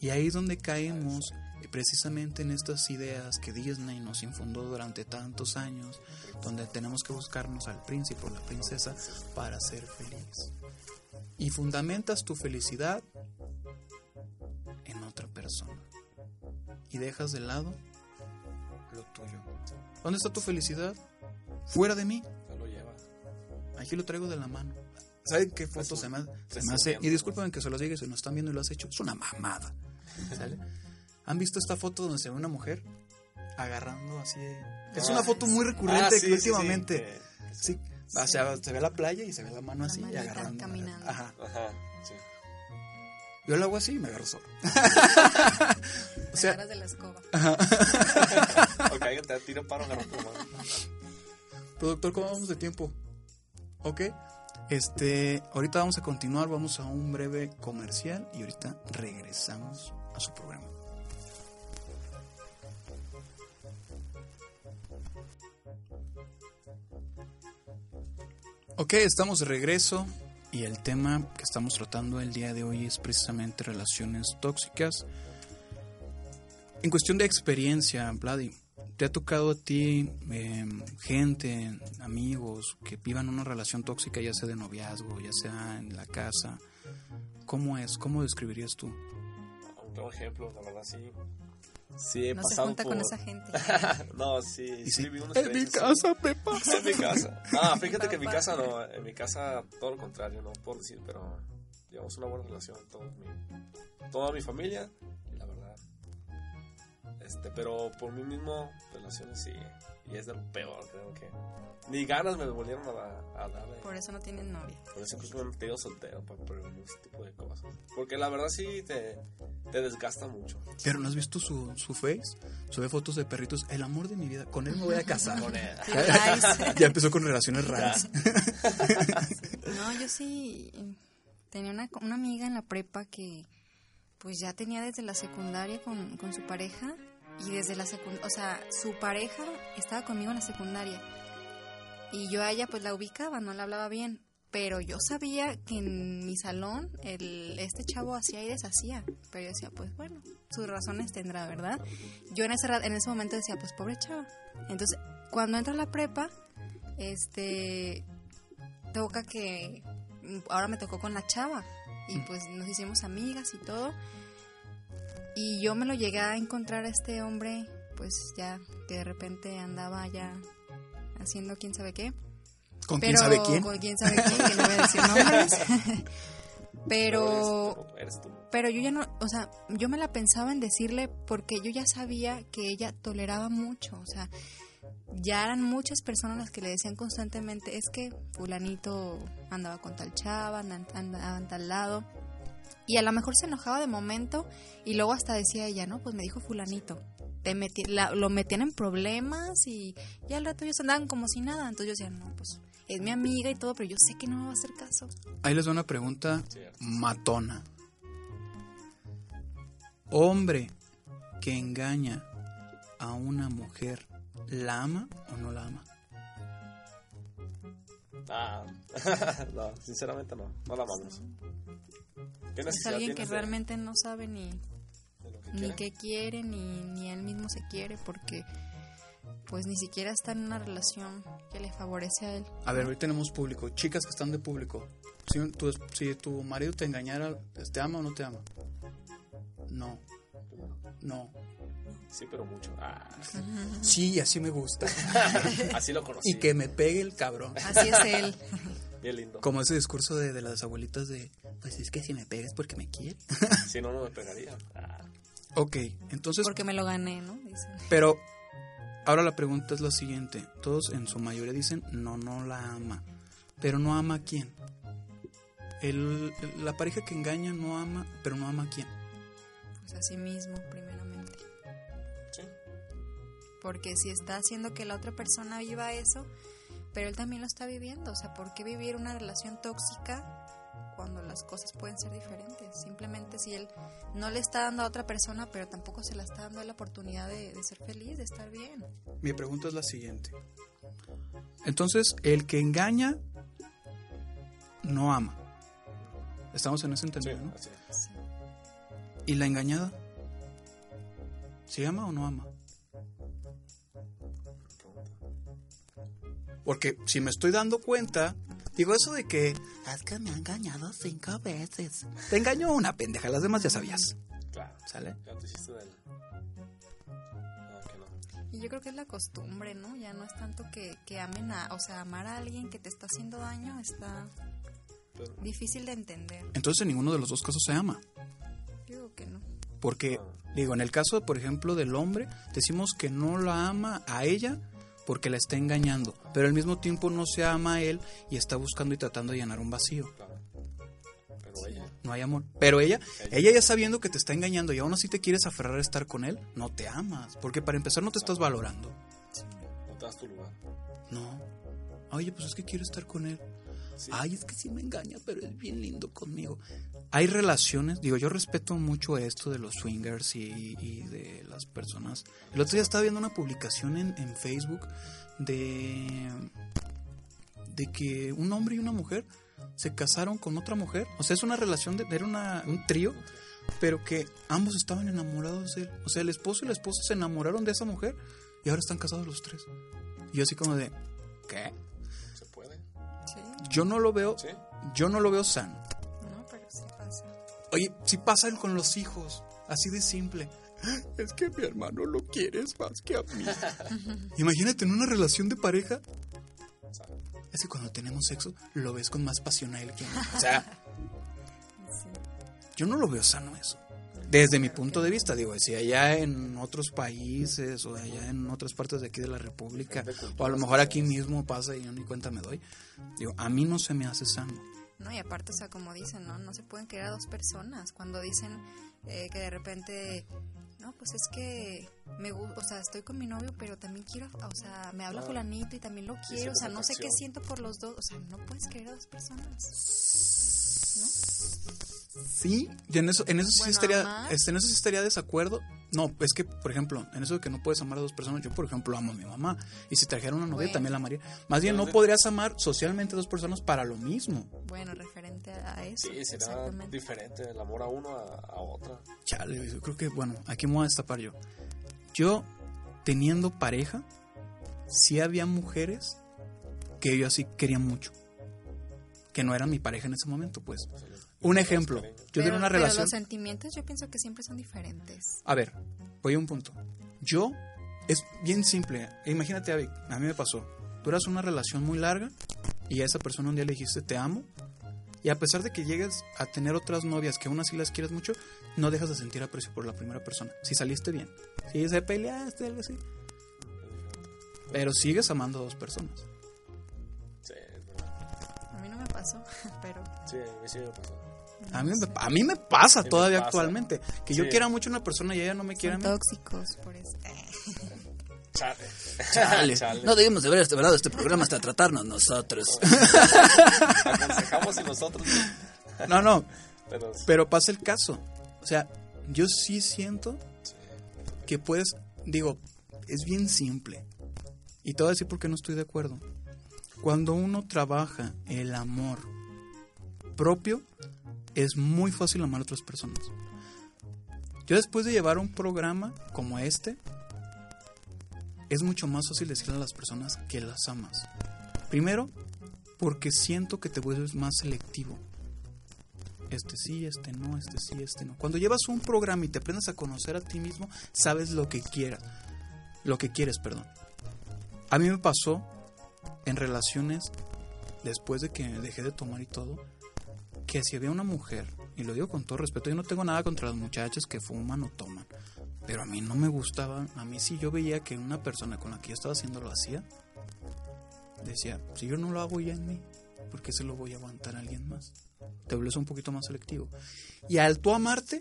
Y ahí es donde caemos precisamente en estas ideas que Disney nos infundó durante tantos años, donde tenemos que buscarnos al príncipe o la princesa para ser feliz. Y fundamentas tu felicidad en otra persona. Y dejas de lado lo tuyo. ¿Dónde está tu felicidad? Fuera de mí. Aquí lo traigo de la mano. ¿Saben qué foto se me, hace? Y disculpen que se los diga si nos están viendo y lo has hecho. Es una mamada. ¿Han visto esta foto donde se ve una mujer agarrando así? Es una foto muy recurrente ah, últimamente. Sí, O sea, se ve la playa y se ve la mano así y agarrando. Caminando. Ajá. Yo lo hago así y me agarro solo. o sea, de la escoba. Ajá. ok, te tiro para agarrar tu mano. Productor, ¿cómo vamos de tiempo? Ok. Este, ahorita vamos a continuar, vamos a un breve comercial y ahorita regresamos a su programa. Ok, estamos de regreso y el tema que estamos tratando el día de hoy es precisamente relaciones tóxicas. En cuestión de experiencia, Vladi, ¿Te ha tocado a ti em, gente, amigos que vivan una relación tóxica, ya sea de noviazgo, ya sea en la casa? ¿Cómo es? ¿Cómo describirías tú? Tengo ejemplo, la verdad sí. Sí, he no pasado se junta con esa gente. no, sí, sí, sí En mi casa me pasa. en mi casa. No, fíjate que en mi casa no, en mi casa todo lo contrario, no puedo decir, pero llevamos una buena relación, todo mi, toda mi familia, y Este, pero por mí mismo, relaciones sí. Y es de lo peor, creo que. Ni ganas me volvieron a, a dar. de- Por eso no tienen novia. Por eso incluso me he metido soltero para prevenir ese tipo de cosas. Porque la verdad sí te, te desgasta mucho. Pero ¿no has visto su, su face? Sube fotos de perritos. El amor de mi vida. Con él me voy a casar. Con él. Ya empezó con relaciones raras. No, yo sí eh, tenía una, una amiga en la prepa que pues ya tenía desde la secundaria con, con su pareja y desde la secundaria, o sea, su pareja estaba conmigo en la secundaria y yo a ella pues la ubicaba, no la hablaba bien, pero yo sabía que en mi salón el, este chavo hacía y deshacía, pero yo decía pues bueno, sus razones tendrá, ¿verdad? Yo en ese, en ese momento decía pues pobre chava. Entonces, cuando entra a la prepa, este toca que ahora me tocó con la chava y pues nos hicimos amigas y todo. Y yo me lo llegué a encontrar a este hombre pues ya que de repente andaba ya haciendo quién sabe qué. ¿Con pero quién sabe quién? con quién sabe quién que no voy a decir nombres. Pero pero yo ya no, o sea, yo me la pensaba en decirle porque yo ya sabía que ella toleraba mucho, o sea, ya eran muchas personas las que le decían constantemente, es que fulanito andaba con tal chava, andan- andaba en tal lado. Y a lo mejor se enojaba de momento y luego hasta decía ella, no, pues me dijo fulanito. Te la- lo metían en problemas y ya al rato ellos andaban como si nada. Entonces yo decía, no, pues es mi amiga y todo, pero yo sé que no me va a hacer caso. Ahí les doy una pregunta matona. Hombre que engaña a una mujer, ¿la ama o no la ama? Ah, no, sinceramente no. No la amamos. ¿Qué Es alguien que de- realmente no sabe ni, que ni quiere? qué quiere, ni, ni él mismo se quiere, porque pues ni siquiera está en una relación que le favorece a él. A ver, hoy tenemos público. Chicas que están de público. Si tu, si tu marido te engañara, ¿te ama o no te ama? No. No. Sí, pero mucho. Ah, Sí, así me gusta. así lo conocí. Y que me pegue el cabrón. Así es él. Bien lindo. Como ese discurso de, de las abuelitas de, pues es que si me pegas porque me quiere. Si no, no me pegaría. Ah, Ok, entonces, Porque me lo gané, ¿no? Dicen. pero ahora la pregunta es la siguiente. Todos en su mayoría dicen, no, no la ama. Pero no ama a quién. El, la pareja que engaña no ama, pero no ama a quién. Pues a sí mismo, primeramente. Sí. Porque si está haciendo que la otra persona viva eso, pero él también lo está viviendo. O sea, ¿por qué vivir una relación tóxica cuando las cosas pueden ser diferentes? Simplemente si él no le está dando a otra persona, pero tampoco se la está dando la oportunidad de, de ser feliz, de estar bien. Mi pregunta es la siguiente. Entonces, el que engaña no ama. Estamos en ese Sí, entendido, ¿no? así. ¿Y la engañada? ¿Sí ama o no ama? Porque si me estoy dando cuenta, digo eso de que es que me ha engañado cinco veces. Te engañó una pendeja, las demás ya sabías. Claro. ¿Sale? Ya te hiciste del. No, que no. Y yo creo que es la costumbre, ¿no? Ya no es tanto que, que amen a, o sea, amar a alguien que te está haciendo daño está Pero, difícil de entender. Entonces en ninguno de los dos casos se ama. Yo digo que no. Porque, digo, en el caso, por ejemplo, del hombre, decimos que no la ama a ella porque la está engañando, pero al mismo tiempo no se ama a él y está buscando y tratando de llenar un vacío. Pero ella. No hay amor. Pero ella, ella ya sabiendo que te está engañando y aún así te quieres aferrar a estar con él, no te amas. Porque para empezar no te estás valorando. No te das tu lugar. No. Oye, pues es que quiero estar con él. Sí. Ay, es que sí me engaña, pero es bien lindo conmigo. Hay relaciones, digo, yo respeto mucho esto de los swingers y, y de las personas. El otro día estaba viendo una publicación en, en Facebook de, de que un hombre y una mujer se casaron con otra mujer. O sea, es una relación, de, era una, un trío, pero que ambos estaban enamorados de él. O sea, el esposo y la esposa se enamoraron de esa mujer y ahora están casados los tres. Y yo así como de, ¿qué? Se puede. Sí, Yo no lo veo, Sí. yo no lo veo sano. Oye, si pasan con los hijos, así de simple. Es que mi hermano lo quieres más que a mí. Imagínate en una relación de pareja. Es que cuando tenemos sexo lo ves con más pasión a él que a mí. O sea, yo no lo veo sano eso. Desde mi punto de vista, digo, si allá en otros países o allá en otras partes de aquí de la República, o a lo mejor aquí mismo pasa y yo ni cuenta me doy, digo, a mí no se me hace sano. No, y aparte, o sea, como dicen, ¿no? No se pueden querer a dos personas. Cuando dicen eh, que de repente, no, pues es que me gusta, o sea, estoy con mi novio, pero también quiero, o sea, me habla fulanito y también lo quiero, o sea, no sé qué siento por los dos, o sea, no puedes querer a dos personas. Sí, y en eso, en eso sí Bueno, estaría, este, en eso sí estaría desacuerdo. No, es que, por ejemplo, en eso de que no puedes amar a dos personas, yo por ejemplo amo a mi mamá. Y si trajera una novia Bueno. también la amaría. Más bien no podrías amar socialmente a dos personas para lo mismo. Bueno, referente a eso. Sí, será diferente el amor a uno a, a otra. Chale, yo creo que, bueno, aquí me voy a destapar yo. Yo, teniendo pareja, sí había mujeres que yo así quería mucho. Que no eran mi pareja en ese momento, pues. Un ejemplo, yo Pero- tenía una pero relación... los sentimientos yo pienso que siempre son diferentes. A ver, voy a un punto. Yo, es bien simple. Imagínate, Avi, a mí me pasó. Tú eras una relación muy larga y a esa persona un día le dijiste te amo. Y a pesar de que llegues a tener otras novias que aún así las quieres mucho, no dejas de sentir aprecio por la primera persona. Si saliste bien. Si se peleaste, algo así. Pero sigues amando a dos personas. Sí, es verdad. A mí no me pasó, pero Sí, a mí sí me pasó. A mí, me, a mí me pasa Sí me todavía pasa. actualmente. Que yo quiera mucho a una persona y ella no me quiera a son mí. tóxicos por eso. Chale. Chale. Chale. No debimos de haber este, verdad, este programa hasta tratarnos nosotros. Aconsejamos y nosotros. No, no, Pero, Pero pasa el caso. O sea, yo sí siento que puedes, digo, es bien simple. Y te voy a decir por qué no estoy de acuerdo. Cuando uno trabaja el amor propio, es muy fácil amar a otras personas. Yo después de llevar un programa como este, es mucho más fácil decirle a las personas que las amas. Primero, porque siento que te vuelves más selectivo este sí, este no, este sí, este no. Cuando llevas un programa y te aprendes a conocer a ti mismo, sabes lo que quieras. Lo que quieres, perdón. A mí me pasó en relaciones después de que dejé de tomar y todo, que si había una mujer, y lo digo con todo respeto, yo no tengo nada contra las muchachas que fuman o toman, pero a mí no me gustaba, a mí si yo veía que una persona con la que yo estaba haciendo lo hacía, decía, si yo no lo hago ya en mí, ¿por qué se lo voy a aguantar a alguien más? Te vuelves un poquito más selectivo. Y al tú amarte,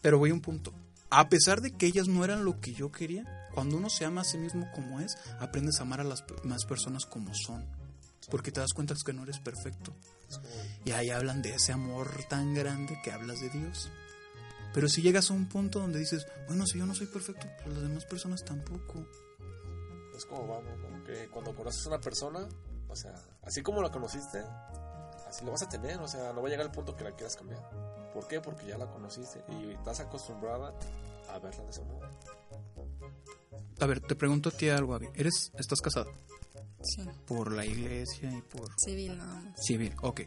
pero voy a un punto. A pesar de que ellas no eran lo que yo quería, cuando uno se ama a sí mismo como es, aprendes a amar a las más personas como son. Porque te das cuenta que no eres perfecto. Y ahí hablan de ese amor tan grande que hablas de Dios. Pero si llegas a un punto donde dices, bueno, si yo no soy perfecto, pues las demás personas tampoco. es como vamos, ¿no? que cuando conoces a una persona, o sea, así como la conociste, así lo vas a tener, o sea, no va a llegar el punto que la quieras cambiar. ¿Por qué? Porque ya la conociste y estás acostumbrada a verla de ese modo. A ver, te pregunto a ti algo, Abby. ¿Eres, estás casado? Sí, Por la iglesia y por... civil nada más. Civil, ok.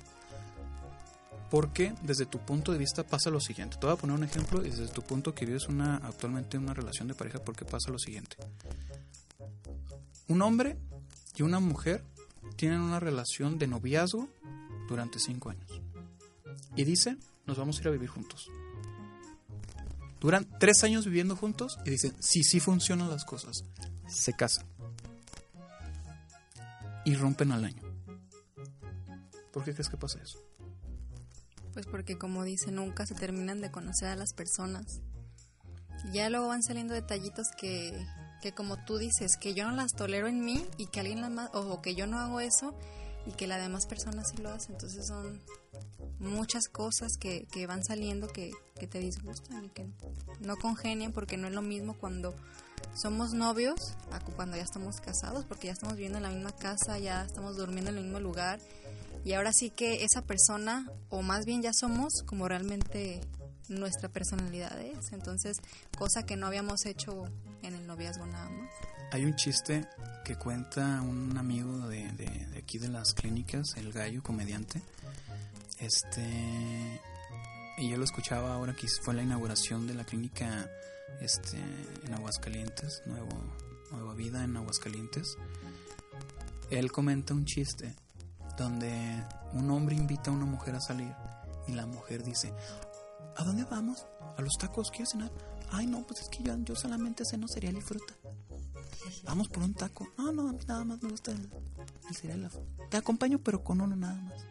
Porque desde tu punto de vista pasa lo siguiente. Te voy a poner un ejemplo y desde tu punto que vives una, actualmente una relación de pareja, porque pasa lo siguiente. Un hombre y una mujer tienen una relación de noviazgo durante cinco años. Y dicen, nos vamos a ir a vivir juntos. Duran tres años viviendo juntos y dicen, sí, sí funcionan las cosas. Se casan. Y rompen al año. ¿Por qué crees que pasa eso? Pues porque como dice, nunca se terminan de conocer a las personas. Ya luego van saliendo detallitos que, que como tú dices, que yo no las tolero en mí y que alguien las más, o que yo no hago eso y que la demás persona sí lo hace. Entonces son muchas cosas que, que van saliendo que, que te disgustan y que no congenian porque no es lo mismo cuando somos novios cuando ya estamos casados, porque ya estamos viviendo en la misma casa, ya estamos durmiendo en el mismo lugar y ahora sí que esa persona, o más bien ya somos como realmente nuestra personalidad es. Entonces, cosa que no habíamos hecho en el noviazgo nada más. Hay un chiste que cuenta un amigo de, de- de aquí de las clínicas, el gallo comediante. Este. Y yo lo escuchaba ahora que fue la inauguración de la clínica este, en Aguascalientes, Nuevo, Nueva Vida en Aguascalientes. Él comenta un chiste donde un hombre invita a una mujer a salir y la mujer dice, ¿A dónde vamos? ¿A los tacos? ¿Quieres cenar? Ay, no, pues es que yo, yo solamente ceno cereal y fruta. Vamos por un taco. No, no, nada más me gusta el, el cereal. Te acompaño, pero con uno nada más.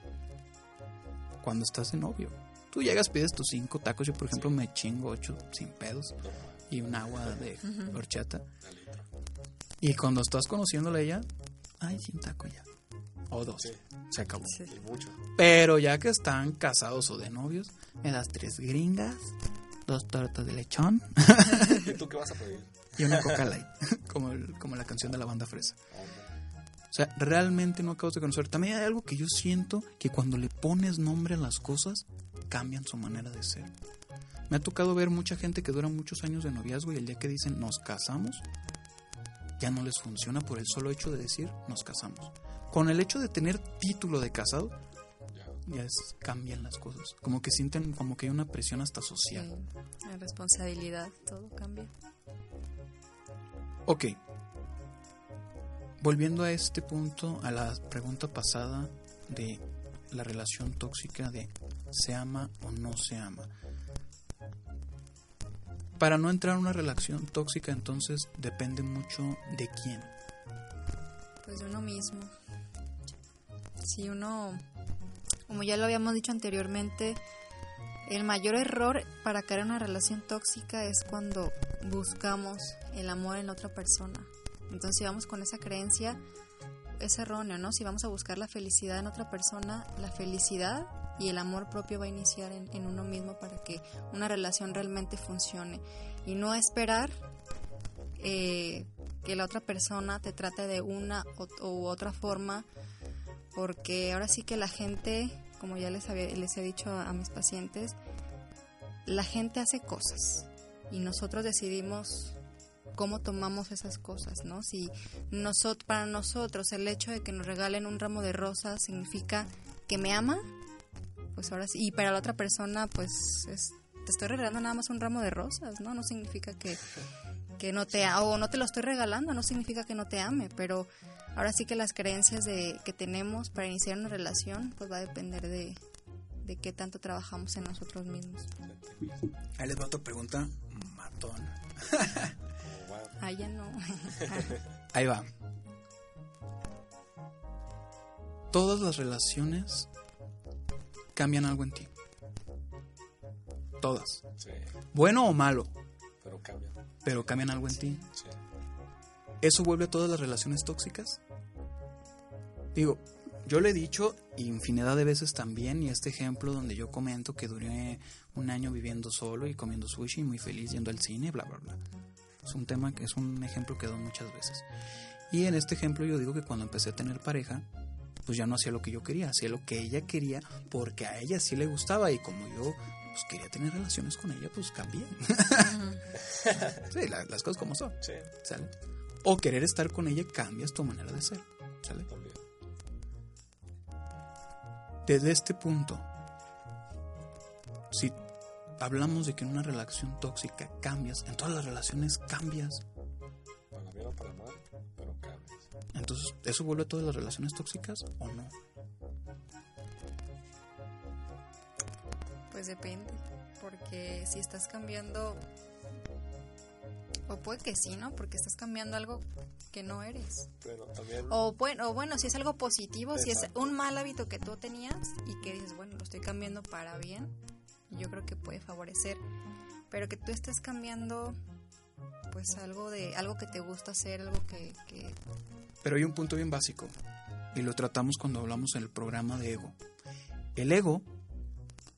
Cuando estás de novio. Tú llegas, pides tus cinco tacos. Yo, por ejemplo, me chingo ocho sin pedos. Y un agua de horchata. Y cuando estás conociéndole a ella, ay, sí, un taco ya. O dos. Sí. Se acabó. Sí. Y mucho. Pero ya que están casados o de novios, me das tres gringas, dos tortas de lechón ¿Y tú qué vas a pedir? y una coca light. como, el- como la canción de la banda fresa. O sea, realmente no acabas de conocer. También hay algo que yo siento que cuando le pones nombre a las cosas, cambian su manera de ser. Me ha tocado ver mucha gente que dura muchos años de noviazgo y el día que dicen nos casamos, ya no les funciona por el solo hecho de decir nos casamos. Con el hecho de tener título de casado, Ya. es, cambian las cosas. Como que sienten como que hay una presión hasta social. Sí, la responsabilidad, todo cambia. Ok. Volviendo a este punto, a la pregunta pasada de la relación tóxica de se ama o no se ama. Para no entrar en una relación tóxica, entonces depende mucho de quién. Pues de uno mismo. Si uno, como ya lo habíamos dicho anteriormente, el mayor error para caer en una relación tóxica es cuando buscamos el amor en otra persona. Entonces, si vamos con esa creencia, es erróneo, ¿no? Si vamos a buscar la felicidad en otra persona, la felicidad y el amor propio va a iniciar en, uno mismo para que una relación realmente funcione. Y no esperar eh, que la otra persona te trate de una u, u otra forma, porque ahora sí que la gente, como ya les, había, les he dicho a mis pacientes, la gente hace cosas y nosotros decidimos cómo tomamos esas cosas, ¿no? Si nosotros, para nosotros el hecho de que nos regalen un ramo de rosas significa que me ama, pues ahora sí, y para la otra persona, pues es, te estoy regalando nada más un ramo de rosas, ¿no? No significa que, que no te o no te lo estoy regalando, no significa que no te ame, pero ahora sí que las creencias de, que tenemos para iniciar una relación, pues va a depender de, de qué tanto trabajamos en nosotros mismos. Ahí les va otra pregunta matona. Ah, ya no. Ahí va. Todas las relaciones cambian algo en ti. Todas. Sí, Bueno o malo, pero cambia. pero cambian algo en ti. Sí. ¿Eso vuelve a todas las relaciones tóxicas? Digo, yo le he dicho infinidad de veces también, y este ejemplo donde yo comento que duré un año viviendo solo y comiendo sushi, muy feliz yendo al cine, bla, bla, bla. Es un tema que es un ejemplo que doy muchas veces. Y en este ejemplo yo digo que cuando empecé a tener pareja, pues ya no hacía lo que yo quería, hacía lo que ella quería porque a ella sí le gustaba y como yo pues quería tener relaciones con ella, pues cambié. sí, la- las cosas como son. Sí, ¿sale? O querer estar con ella cambias tu manera de ser, ¿sale? también. Desde este punto, si hablamos de que en una relación tóxica cambias, en todas las relaciones cambias, Para bien o para mal, pero cambias. entonces ¿eso vuelve a todas las relaciones tóxicas o no? Pues depende, porque si estás cambiando, o puede que sí, ¿no? Porque estás cambiando algo que no eres. Pero también. O bueno, o bueno, si es algo positivo, si es un mal hábito que tú tenías y que dices, bueno, lo estoy cambiando para bien, yo creo que puede favorecer. Pero que tú estés cambiando, pues algo de algo que te gusta hacer, algo que, que Pero hay un punto bien básico y lo tratamos cuando hablamos en el programa de ego. El ego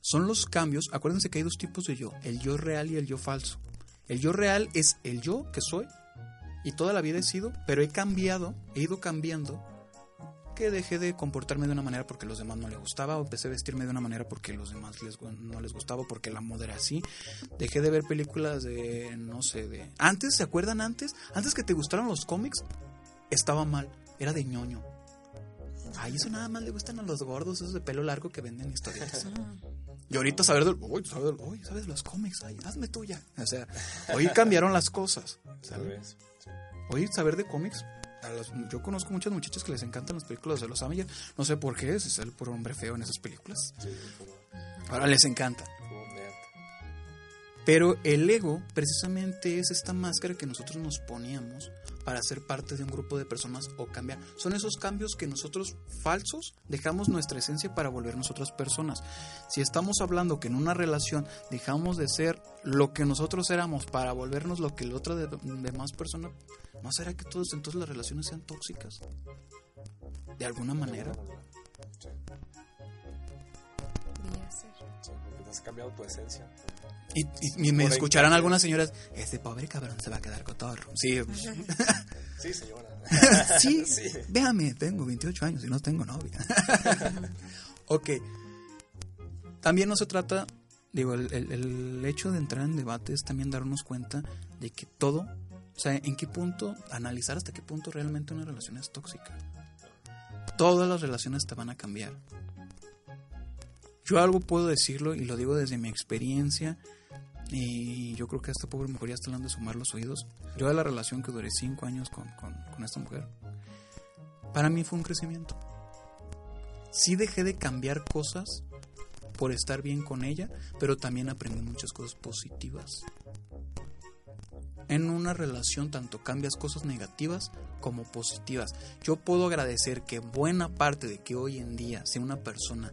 son los cambios, acuérdense que hay dos tipos de yo, el yo real y el yo falso. El yo real es el yo que soy y toda la vida he sido, pero he cambiado, he ido cambiando, que dejé de comportarme de una manera porque a los demás no les gustaba, o empecé a vestirme de una manera porque a los demás les, no les gustaba, porque la moda era así. Dejé de ver películas de, no sé, de... Antes, ¿se acuerdan antes? Antes que te gustaran los cómics, estaba mal, era de ñoño. Ay, eso nada más le gustan a los gordos, esos de pelo largo que venden historietas. Y ahorita saber del, uy, saber del- uy, sabes de los cómics, ay, hazme tuya. O sea, hoy cambiaron las cosas. Sí. Hoy saber de cómics, yo conozco muchas muchachas que les encantan las películas de los Avengers. No sé por qué, si el puro hombre feo en esas películas. Ahora les encanta. Pero el ego precisamente es esta máscara que nosotros nos poníamos para ser parte de un grupo de personas o cambiar. Son esos cambios que nosotros falsos dejamos nuestra esencia para volvernos otras personas. Si estamos hablando que en una relación dejamos de ser lo que nosotros éramos para volvernos lo que la otra de, demás persona, ¿no será que todos entonces las relaciones sean tóxicas? De alguna manera. Podría ser. Sí, porque te has cambiado tu esencia. Y, y- y me escucharán algunas señoras, este pobre cabrón se va a quedar cotorro. Sí, Sí, señora. sí, Sí. véame, tengo 28 años y no tengo novia. ok. También no se trata, digo, el, el- el hecho de entrar en debate es también darnos cuenta de que todo, o sea, en qué punto, analizar hasta qué punto realmente una relación es tóxica. Todas las relaciones te van a cambiar. Yo algo puedo decirlo y lo digo desde mi experiencia y yo creo que esta pobre mujer ya está hablando de sumar los oídos. Yo de la relación que duré cinco años con, con- con esta mujer, para mí fue un crecimiento. Sí dejé de cambiar cosas por estar bien con ella, pero también aprendí muchas cosas positivas. En una relación tanto cambias cosas negativas como positivas. Yo puedo agradecer que buena parte de que hoy en día sea una persona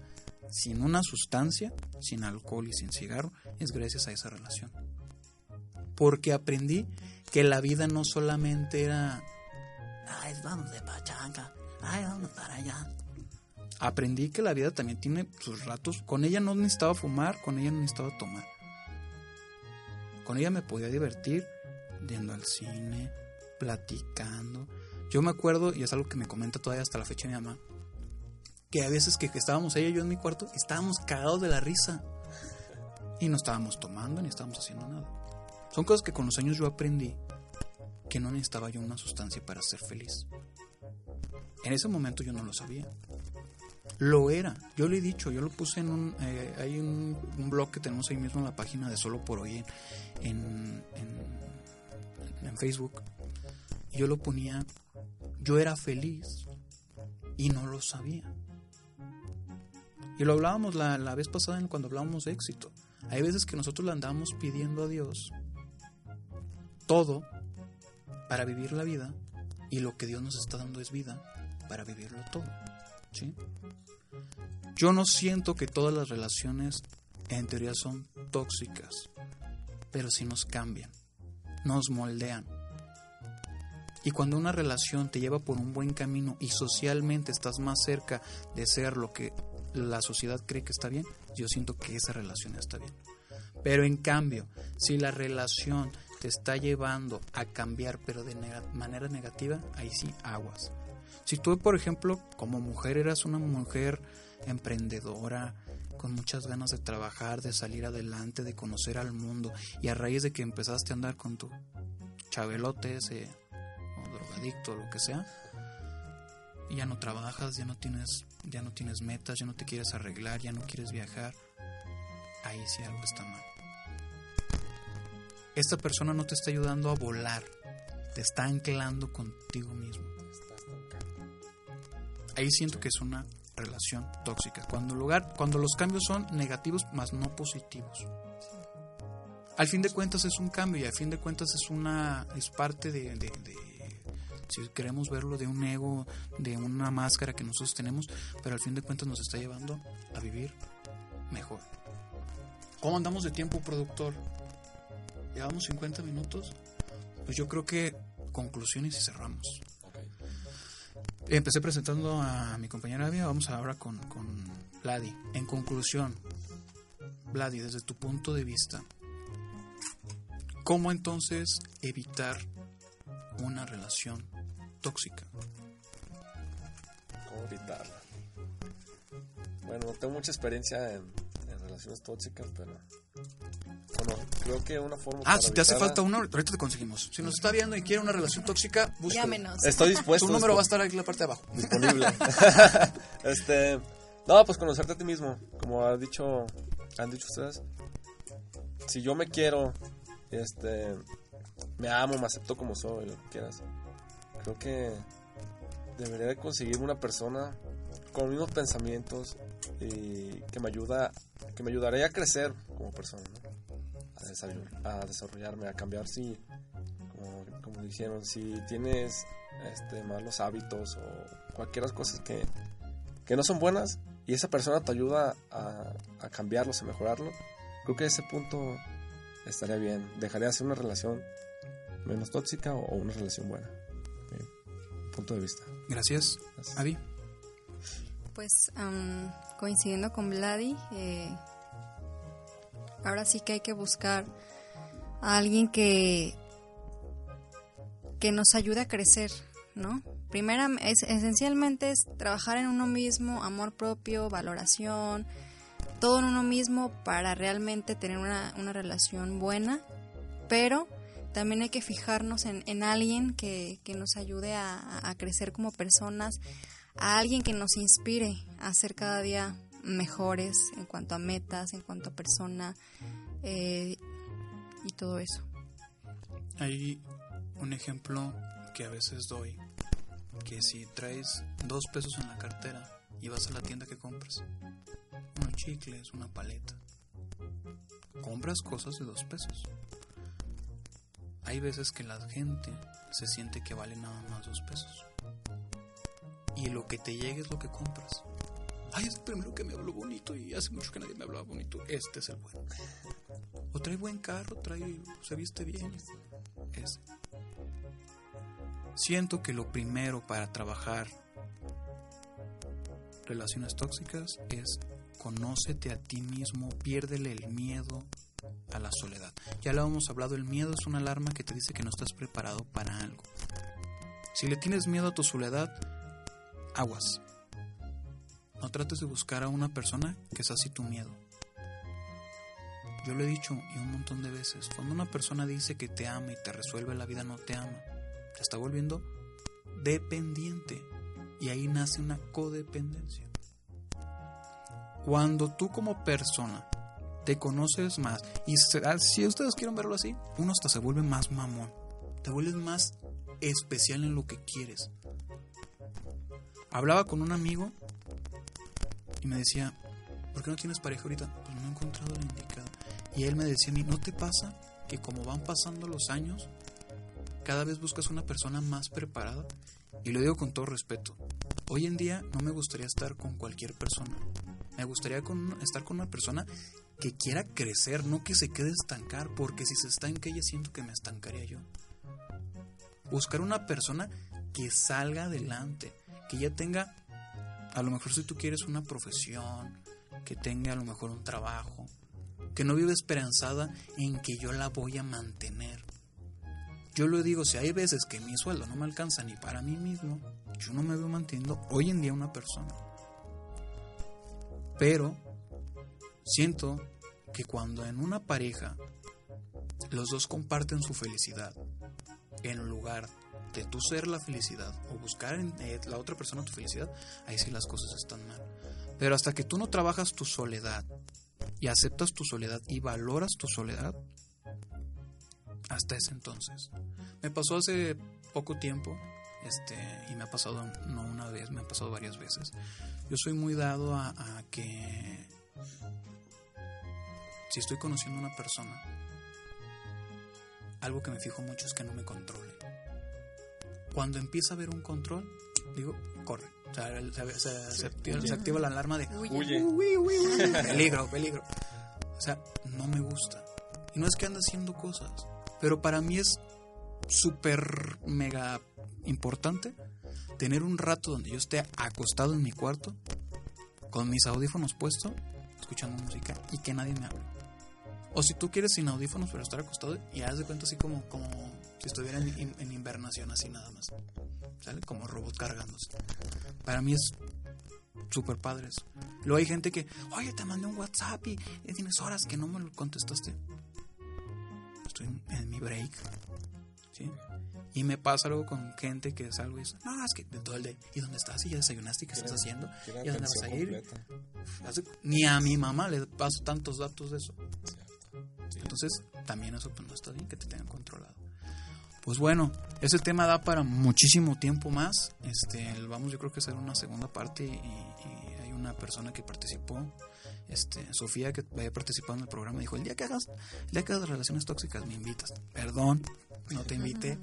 sin una sustancia, sin alcohol y sin cigarro, es gracias a esa relación. Porque aprendí que la vida no solamente era, ay, vamos de pachanga, ay, vamos para allá. Aprendí que la vida también tiene sus ratos. Con ella no necesitaba fumar, con ella no necesitaba tomar. Con ella me podía divertir yendo al cine, platicando. Yo me acuerdo, y es algo que me comenta todavía hasta la fecha mi mamá, que a veces que, que estábamos ella y yo en mi cuarto, estábamos cagados de la risa. Y no estábamos tomando ni estábamos haciendo nada. Son cosas que con los años yo aprendí que no necesitaba yo una sustancia para ser feliz. En ese momento yo no lo sabía. Lo era. Yo lo he dicho, yo lo puse en un... eh, hay un, un blog que tenemos ahí mismo en la página de Solo por Hoy en, en, en- Facebook. Yo lo ponía... Yo era feliz y no lo sabía. Y lo hablábamos la, la vez pasada cuando hablábamos de éxito. Hay veces que nosotros le andamos pidiendo a Dios todo para vivir la vida y lo que Dios nos está dando es vida para vivirlo todo. ¿sí? Yo no siento que todas las relaciones en teoría son tóxicas, pero sí nos cambian, nos moldean. Y cuando una relación te lleva por un buen camino y socialmente estás más cerca de ser lo que la sociedad cree que está bien, yo siento que esa relación está bien. Pero en cambio, si la relación te está llevando a cambiar pero de manera negativa, ahí sí aguas. Si tú, por ejemplo, como mujer eras una mujer emprendedora, con muchas ganas de trabajar, de salir adelante, de conocer al mundo, y a raíz de que empezaste a andar con tu chabelote ese, o drogadicto, o lo que sea, ya no trabajas, ya no tienes, ya no tienes metas, ya no te quieres arreglar, ya no quieres viajar, ahí sí algo está mal. Esta persona no te está ayudando a volar, te está anclando contigo mismo. Ahí siento que es una relación tóxica. Cuando, lugar, cuando los cambios son negativos más no positivos. Al fin de cuentas es un cambio y al fin de cuentas es una es parte de, de- si queremos verlo de un ego, de una máscara que nosotros tenemos, pero al fin de cuentas nos está llevando a vivir mejor. ¿Cómo andamos de tiempo, productor? Llevamos 50 minutos. Pues yo creo que conclusiones y cerramos. Empecé presentando a mi compañera Avia, vamos ahora con, con Vladi. En conclusión, Vladi, desde tu punto de vista, ¿cómo entonces evitar una relación tóxica? ¿Cómo evitarla? Bueno, no tengo mucha experiencia en, en relaciones tóxicas, pero. Bueno, creo que una forma. Ah, para si te hace falta uno, ahorita te conseguimos. Si nos está viendo y quiere una relación tóxica. Llámenos. Estoy dispuesto. Tu número va a estar aquí en la parte de abajo. disponible. este. No, pues conocerte a ti mismo. Como ha dicho, han dicho ustedes. Si yo me quiero, este. Me amo, me acepto como soy, lo que quieras. Creo que debería de conseguirme una persona con los mismos pensamientos y que me ayuda, que me ayudaría a crecer como persona. ¿no? a, desarrollarme, a cambiar si, como, como dijeron, si tienes este, malos hábitos o cualquier cosa que, que no son buenas y esa persona te ayuda a, a cambiarlos, a mejorarlos, creo que ese punto estaría bien. Dejaría de ser una relación menos tóxica o, una relación buena. Punto de vista. Gracias. Avi. Pues coincidiendo con Vladi, eh, ahora sí que hay que buscar a alguien que, que nos ayude a crecer, ¿no? Primera, es, esencialmente es trabajar en uno mismo, amor propio, valoración, todo en uno mismo para realmente tener una, una relación buena, pero también hay que fijarnos en, en alguien que, que, nos ayude a, a, crecer como personas, a alguien que nos inspire a ser cada día mejores en cuanto a metas, en cuanto a persona eh, y todo eso. Hay un ejemplo que a veces doy, que si traes dos pesos en la cartera y vas a la tienda que compras, unos chicles, una paleta, compras cosas de dos pesos. Hay veces que la gente se siente que vale nada más dos pesos. Y lo que te llegue es lo que compras. Ay, es el primero que me habló bonito y hace mucho que nadie me hablaba bonito. Este es el bueno. O trae buen carro, trae, se viste bien. Es. Siento que lo primero para trabajar relaciones tóxicas es conócete a ti mismo, piérdele el miedo a la soledad. Ya lo hemos hablado, el miedo es una alarma que te dice que no estás preparado para algo. Si le tienes miedo a tu soledad, aguas. No trates de buscar a una persona que es así tu miedo. Yo lo he dicho y un montón de veces, cuando una persona dice que te ama y te resuelve la vida, no te ama. Te está volviendo dependiente. Y ahí nace una codependencia. Cuando tú como persona te conoces más, y ah, si ustedes quieren verlo así, uno hasta se vuelve más mamón. Te vuelves más especial en lo que quieres. Hablaba con un amigo y me decía, ¿por qué no tienes pareja ahorita? Pues no he encontrado la indicada. Y él me decía a ¿no te pasa que como van pasando los años, cada vez buscas una persona más preparada? Y lo digo con todo respeto. Hoy en día no me gustaría estar con cualquier persona. Me gustaría estar con una persona que quiera crecer, no que se quede estancar, porque si se estanca ella siento que me estancaría yo. Buscar una persona que salga adelante, que ya tenga a lo mejor si tú quieres una profesión, que tenga a lo mejor un trabajo, que no vive esperanzada en que yo la voy a mantener. Yo lo digo, si hay veces que mi sueldo no me alcanza ni para mí mismo, yo no me veo manteniendo hoy en día una persona. Pero siento que cuando en una pareja los dos comparten su felicidad, en lugar de tú ser la felicidad o buscar en eh, la otra persona tu felicidad, ahí sí las cosas están mal. Pero hasta que tú no trabajas tu soledad y aceptas tu soledad y valoras tu soledad, hasta ese entonces. Me pasó hace poco tiempo, este, y me ha pasado no una vez, me ha pasado varias veces. Yo soy muy dado a, a que si estoy conociendo a una persona, algo que me fijo mucho es que no me controle cuando empieza a haber un control, digo, corre. O sea, se, activa, la alarma de huye. peligro, peligro. O sea, no me gusta. Y no es que ande haciendo cosas, pero para mí es súper mega importante tener un rato donde yo esté acostado en mi cuarto con mis audífonos puestos, escuchando música y que nadie me hable. O si tú quieres sin audífonos pero estar acostado y haz de cuenta así como, como si estuviera en, invernación así nada más. ¿Sale? Como robot cargándose. Para mí es súper padre eso. Luego hay gente que, oye, te mandé un WhatsApp y, tienes horas que no me lo contestaste. Estoy en, mi break. ¿Sí? Y me pasa algo con gente que salgo y dice, no, es que de todo el día, ¿y dónde estás? ¿Y ya desayunaste? ¿Qué estás haciendo? ¿Y a dónde vas a ir? Ni a mi mamá le paso tantos datos de eso. Entonces, también eso pues, no está bien que te tengan controlado. Pues bueno, ese tema da para muchísimo tiempo más. Este, vamos, yo creo que hacer una segunda parte y, hay una persona que participó este, Sofía, que había participado en el programa, dijo, el día que hagas, el día que hagas relaciones tóxicas, me invitas. Perdón, no te invité,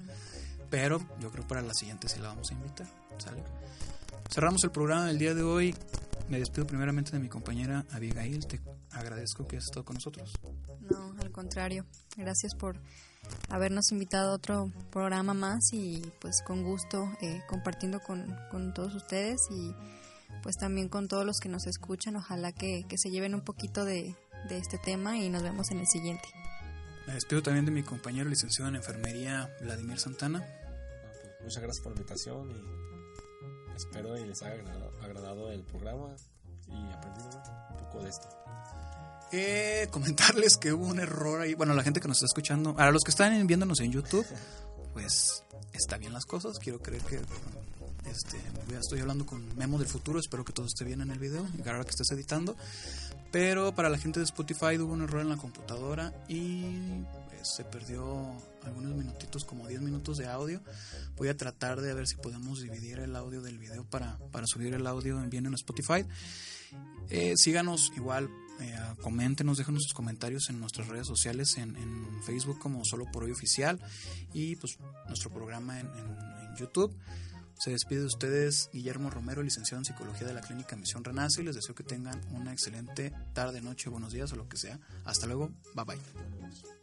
pero yo creo para la siguiente sí la vamos a invitar. ¿sale? Cerramos el programa del día de hoy. Me despido primeramente de mi compañera Abigail. Te agradezco que hayas estado con nosotros. No, al contrario. Gracias por habernos invitado a otro programa más y pues con gusto eh, compartiendo con, con todos ustedes y pues también con todos los que nos escuchan. Ojalá que, que se lleven un poquito de, de, este tema y nos vemos en el siguiente. Me despido también de mi compañero licenciado en enfermería, Vladimir Santana. Muchas gracias por la invitación y espero y les haya agradado, agradado el programa y aprendido un poco de esto. Eh, comentarles que hubo un error ahí. Bueno, la gente que nos está escuchando, a los que están viéndonos en YouTube, pues está bien las cosas. Quiero creer que este, estoy hablando con Memo del futuro, espero que todo esté bien en el video, ahora que estés editando. Pero para la gente de Spotify hubo un error en la computadora y se perdió algunos minutitos, como 10 minutos de audio. Voy a tratar de ver si podemos dividir el audio del video para, para subir el audio bien en Spotify. Eh, síganos igual, eh, coméntenos, déjenos sus comentarios en nuestras redes sociales, en, Facebook como Solo por Hoy Oficial y pues nuestro programa en, YouTube. Se despide de ustedes Guillermo Romero, licenciado en Psicología de la Clínica Misión Renace les deseo que tengan una excelente tarde, noche, buenos días o lo que sea. Hasta luego, bye bye.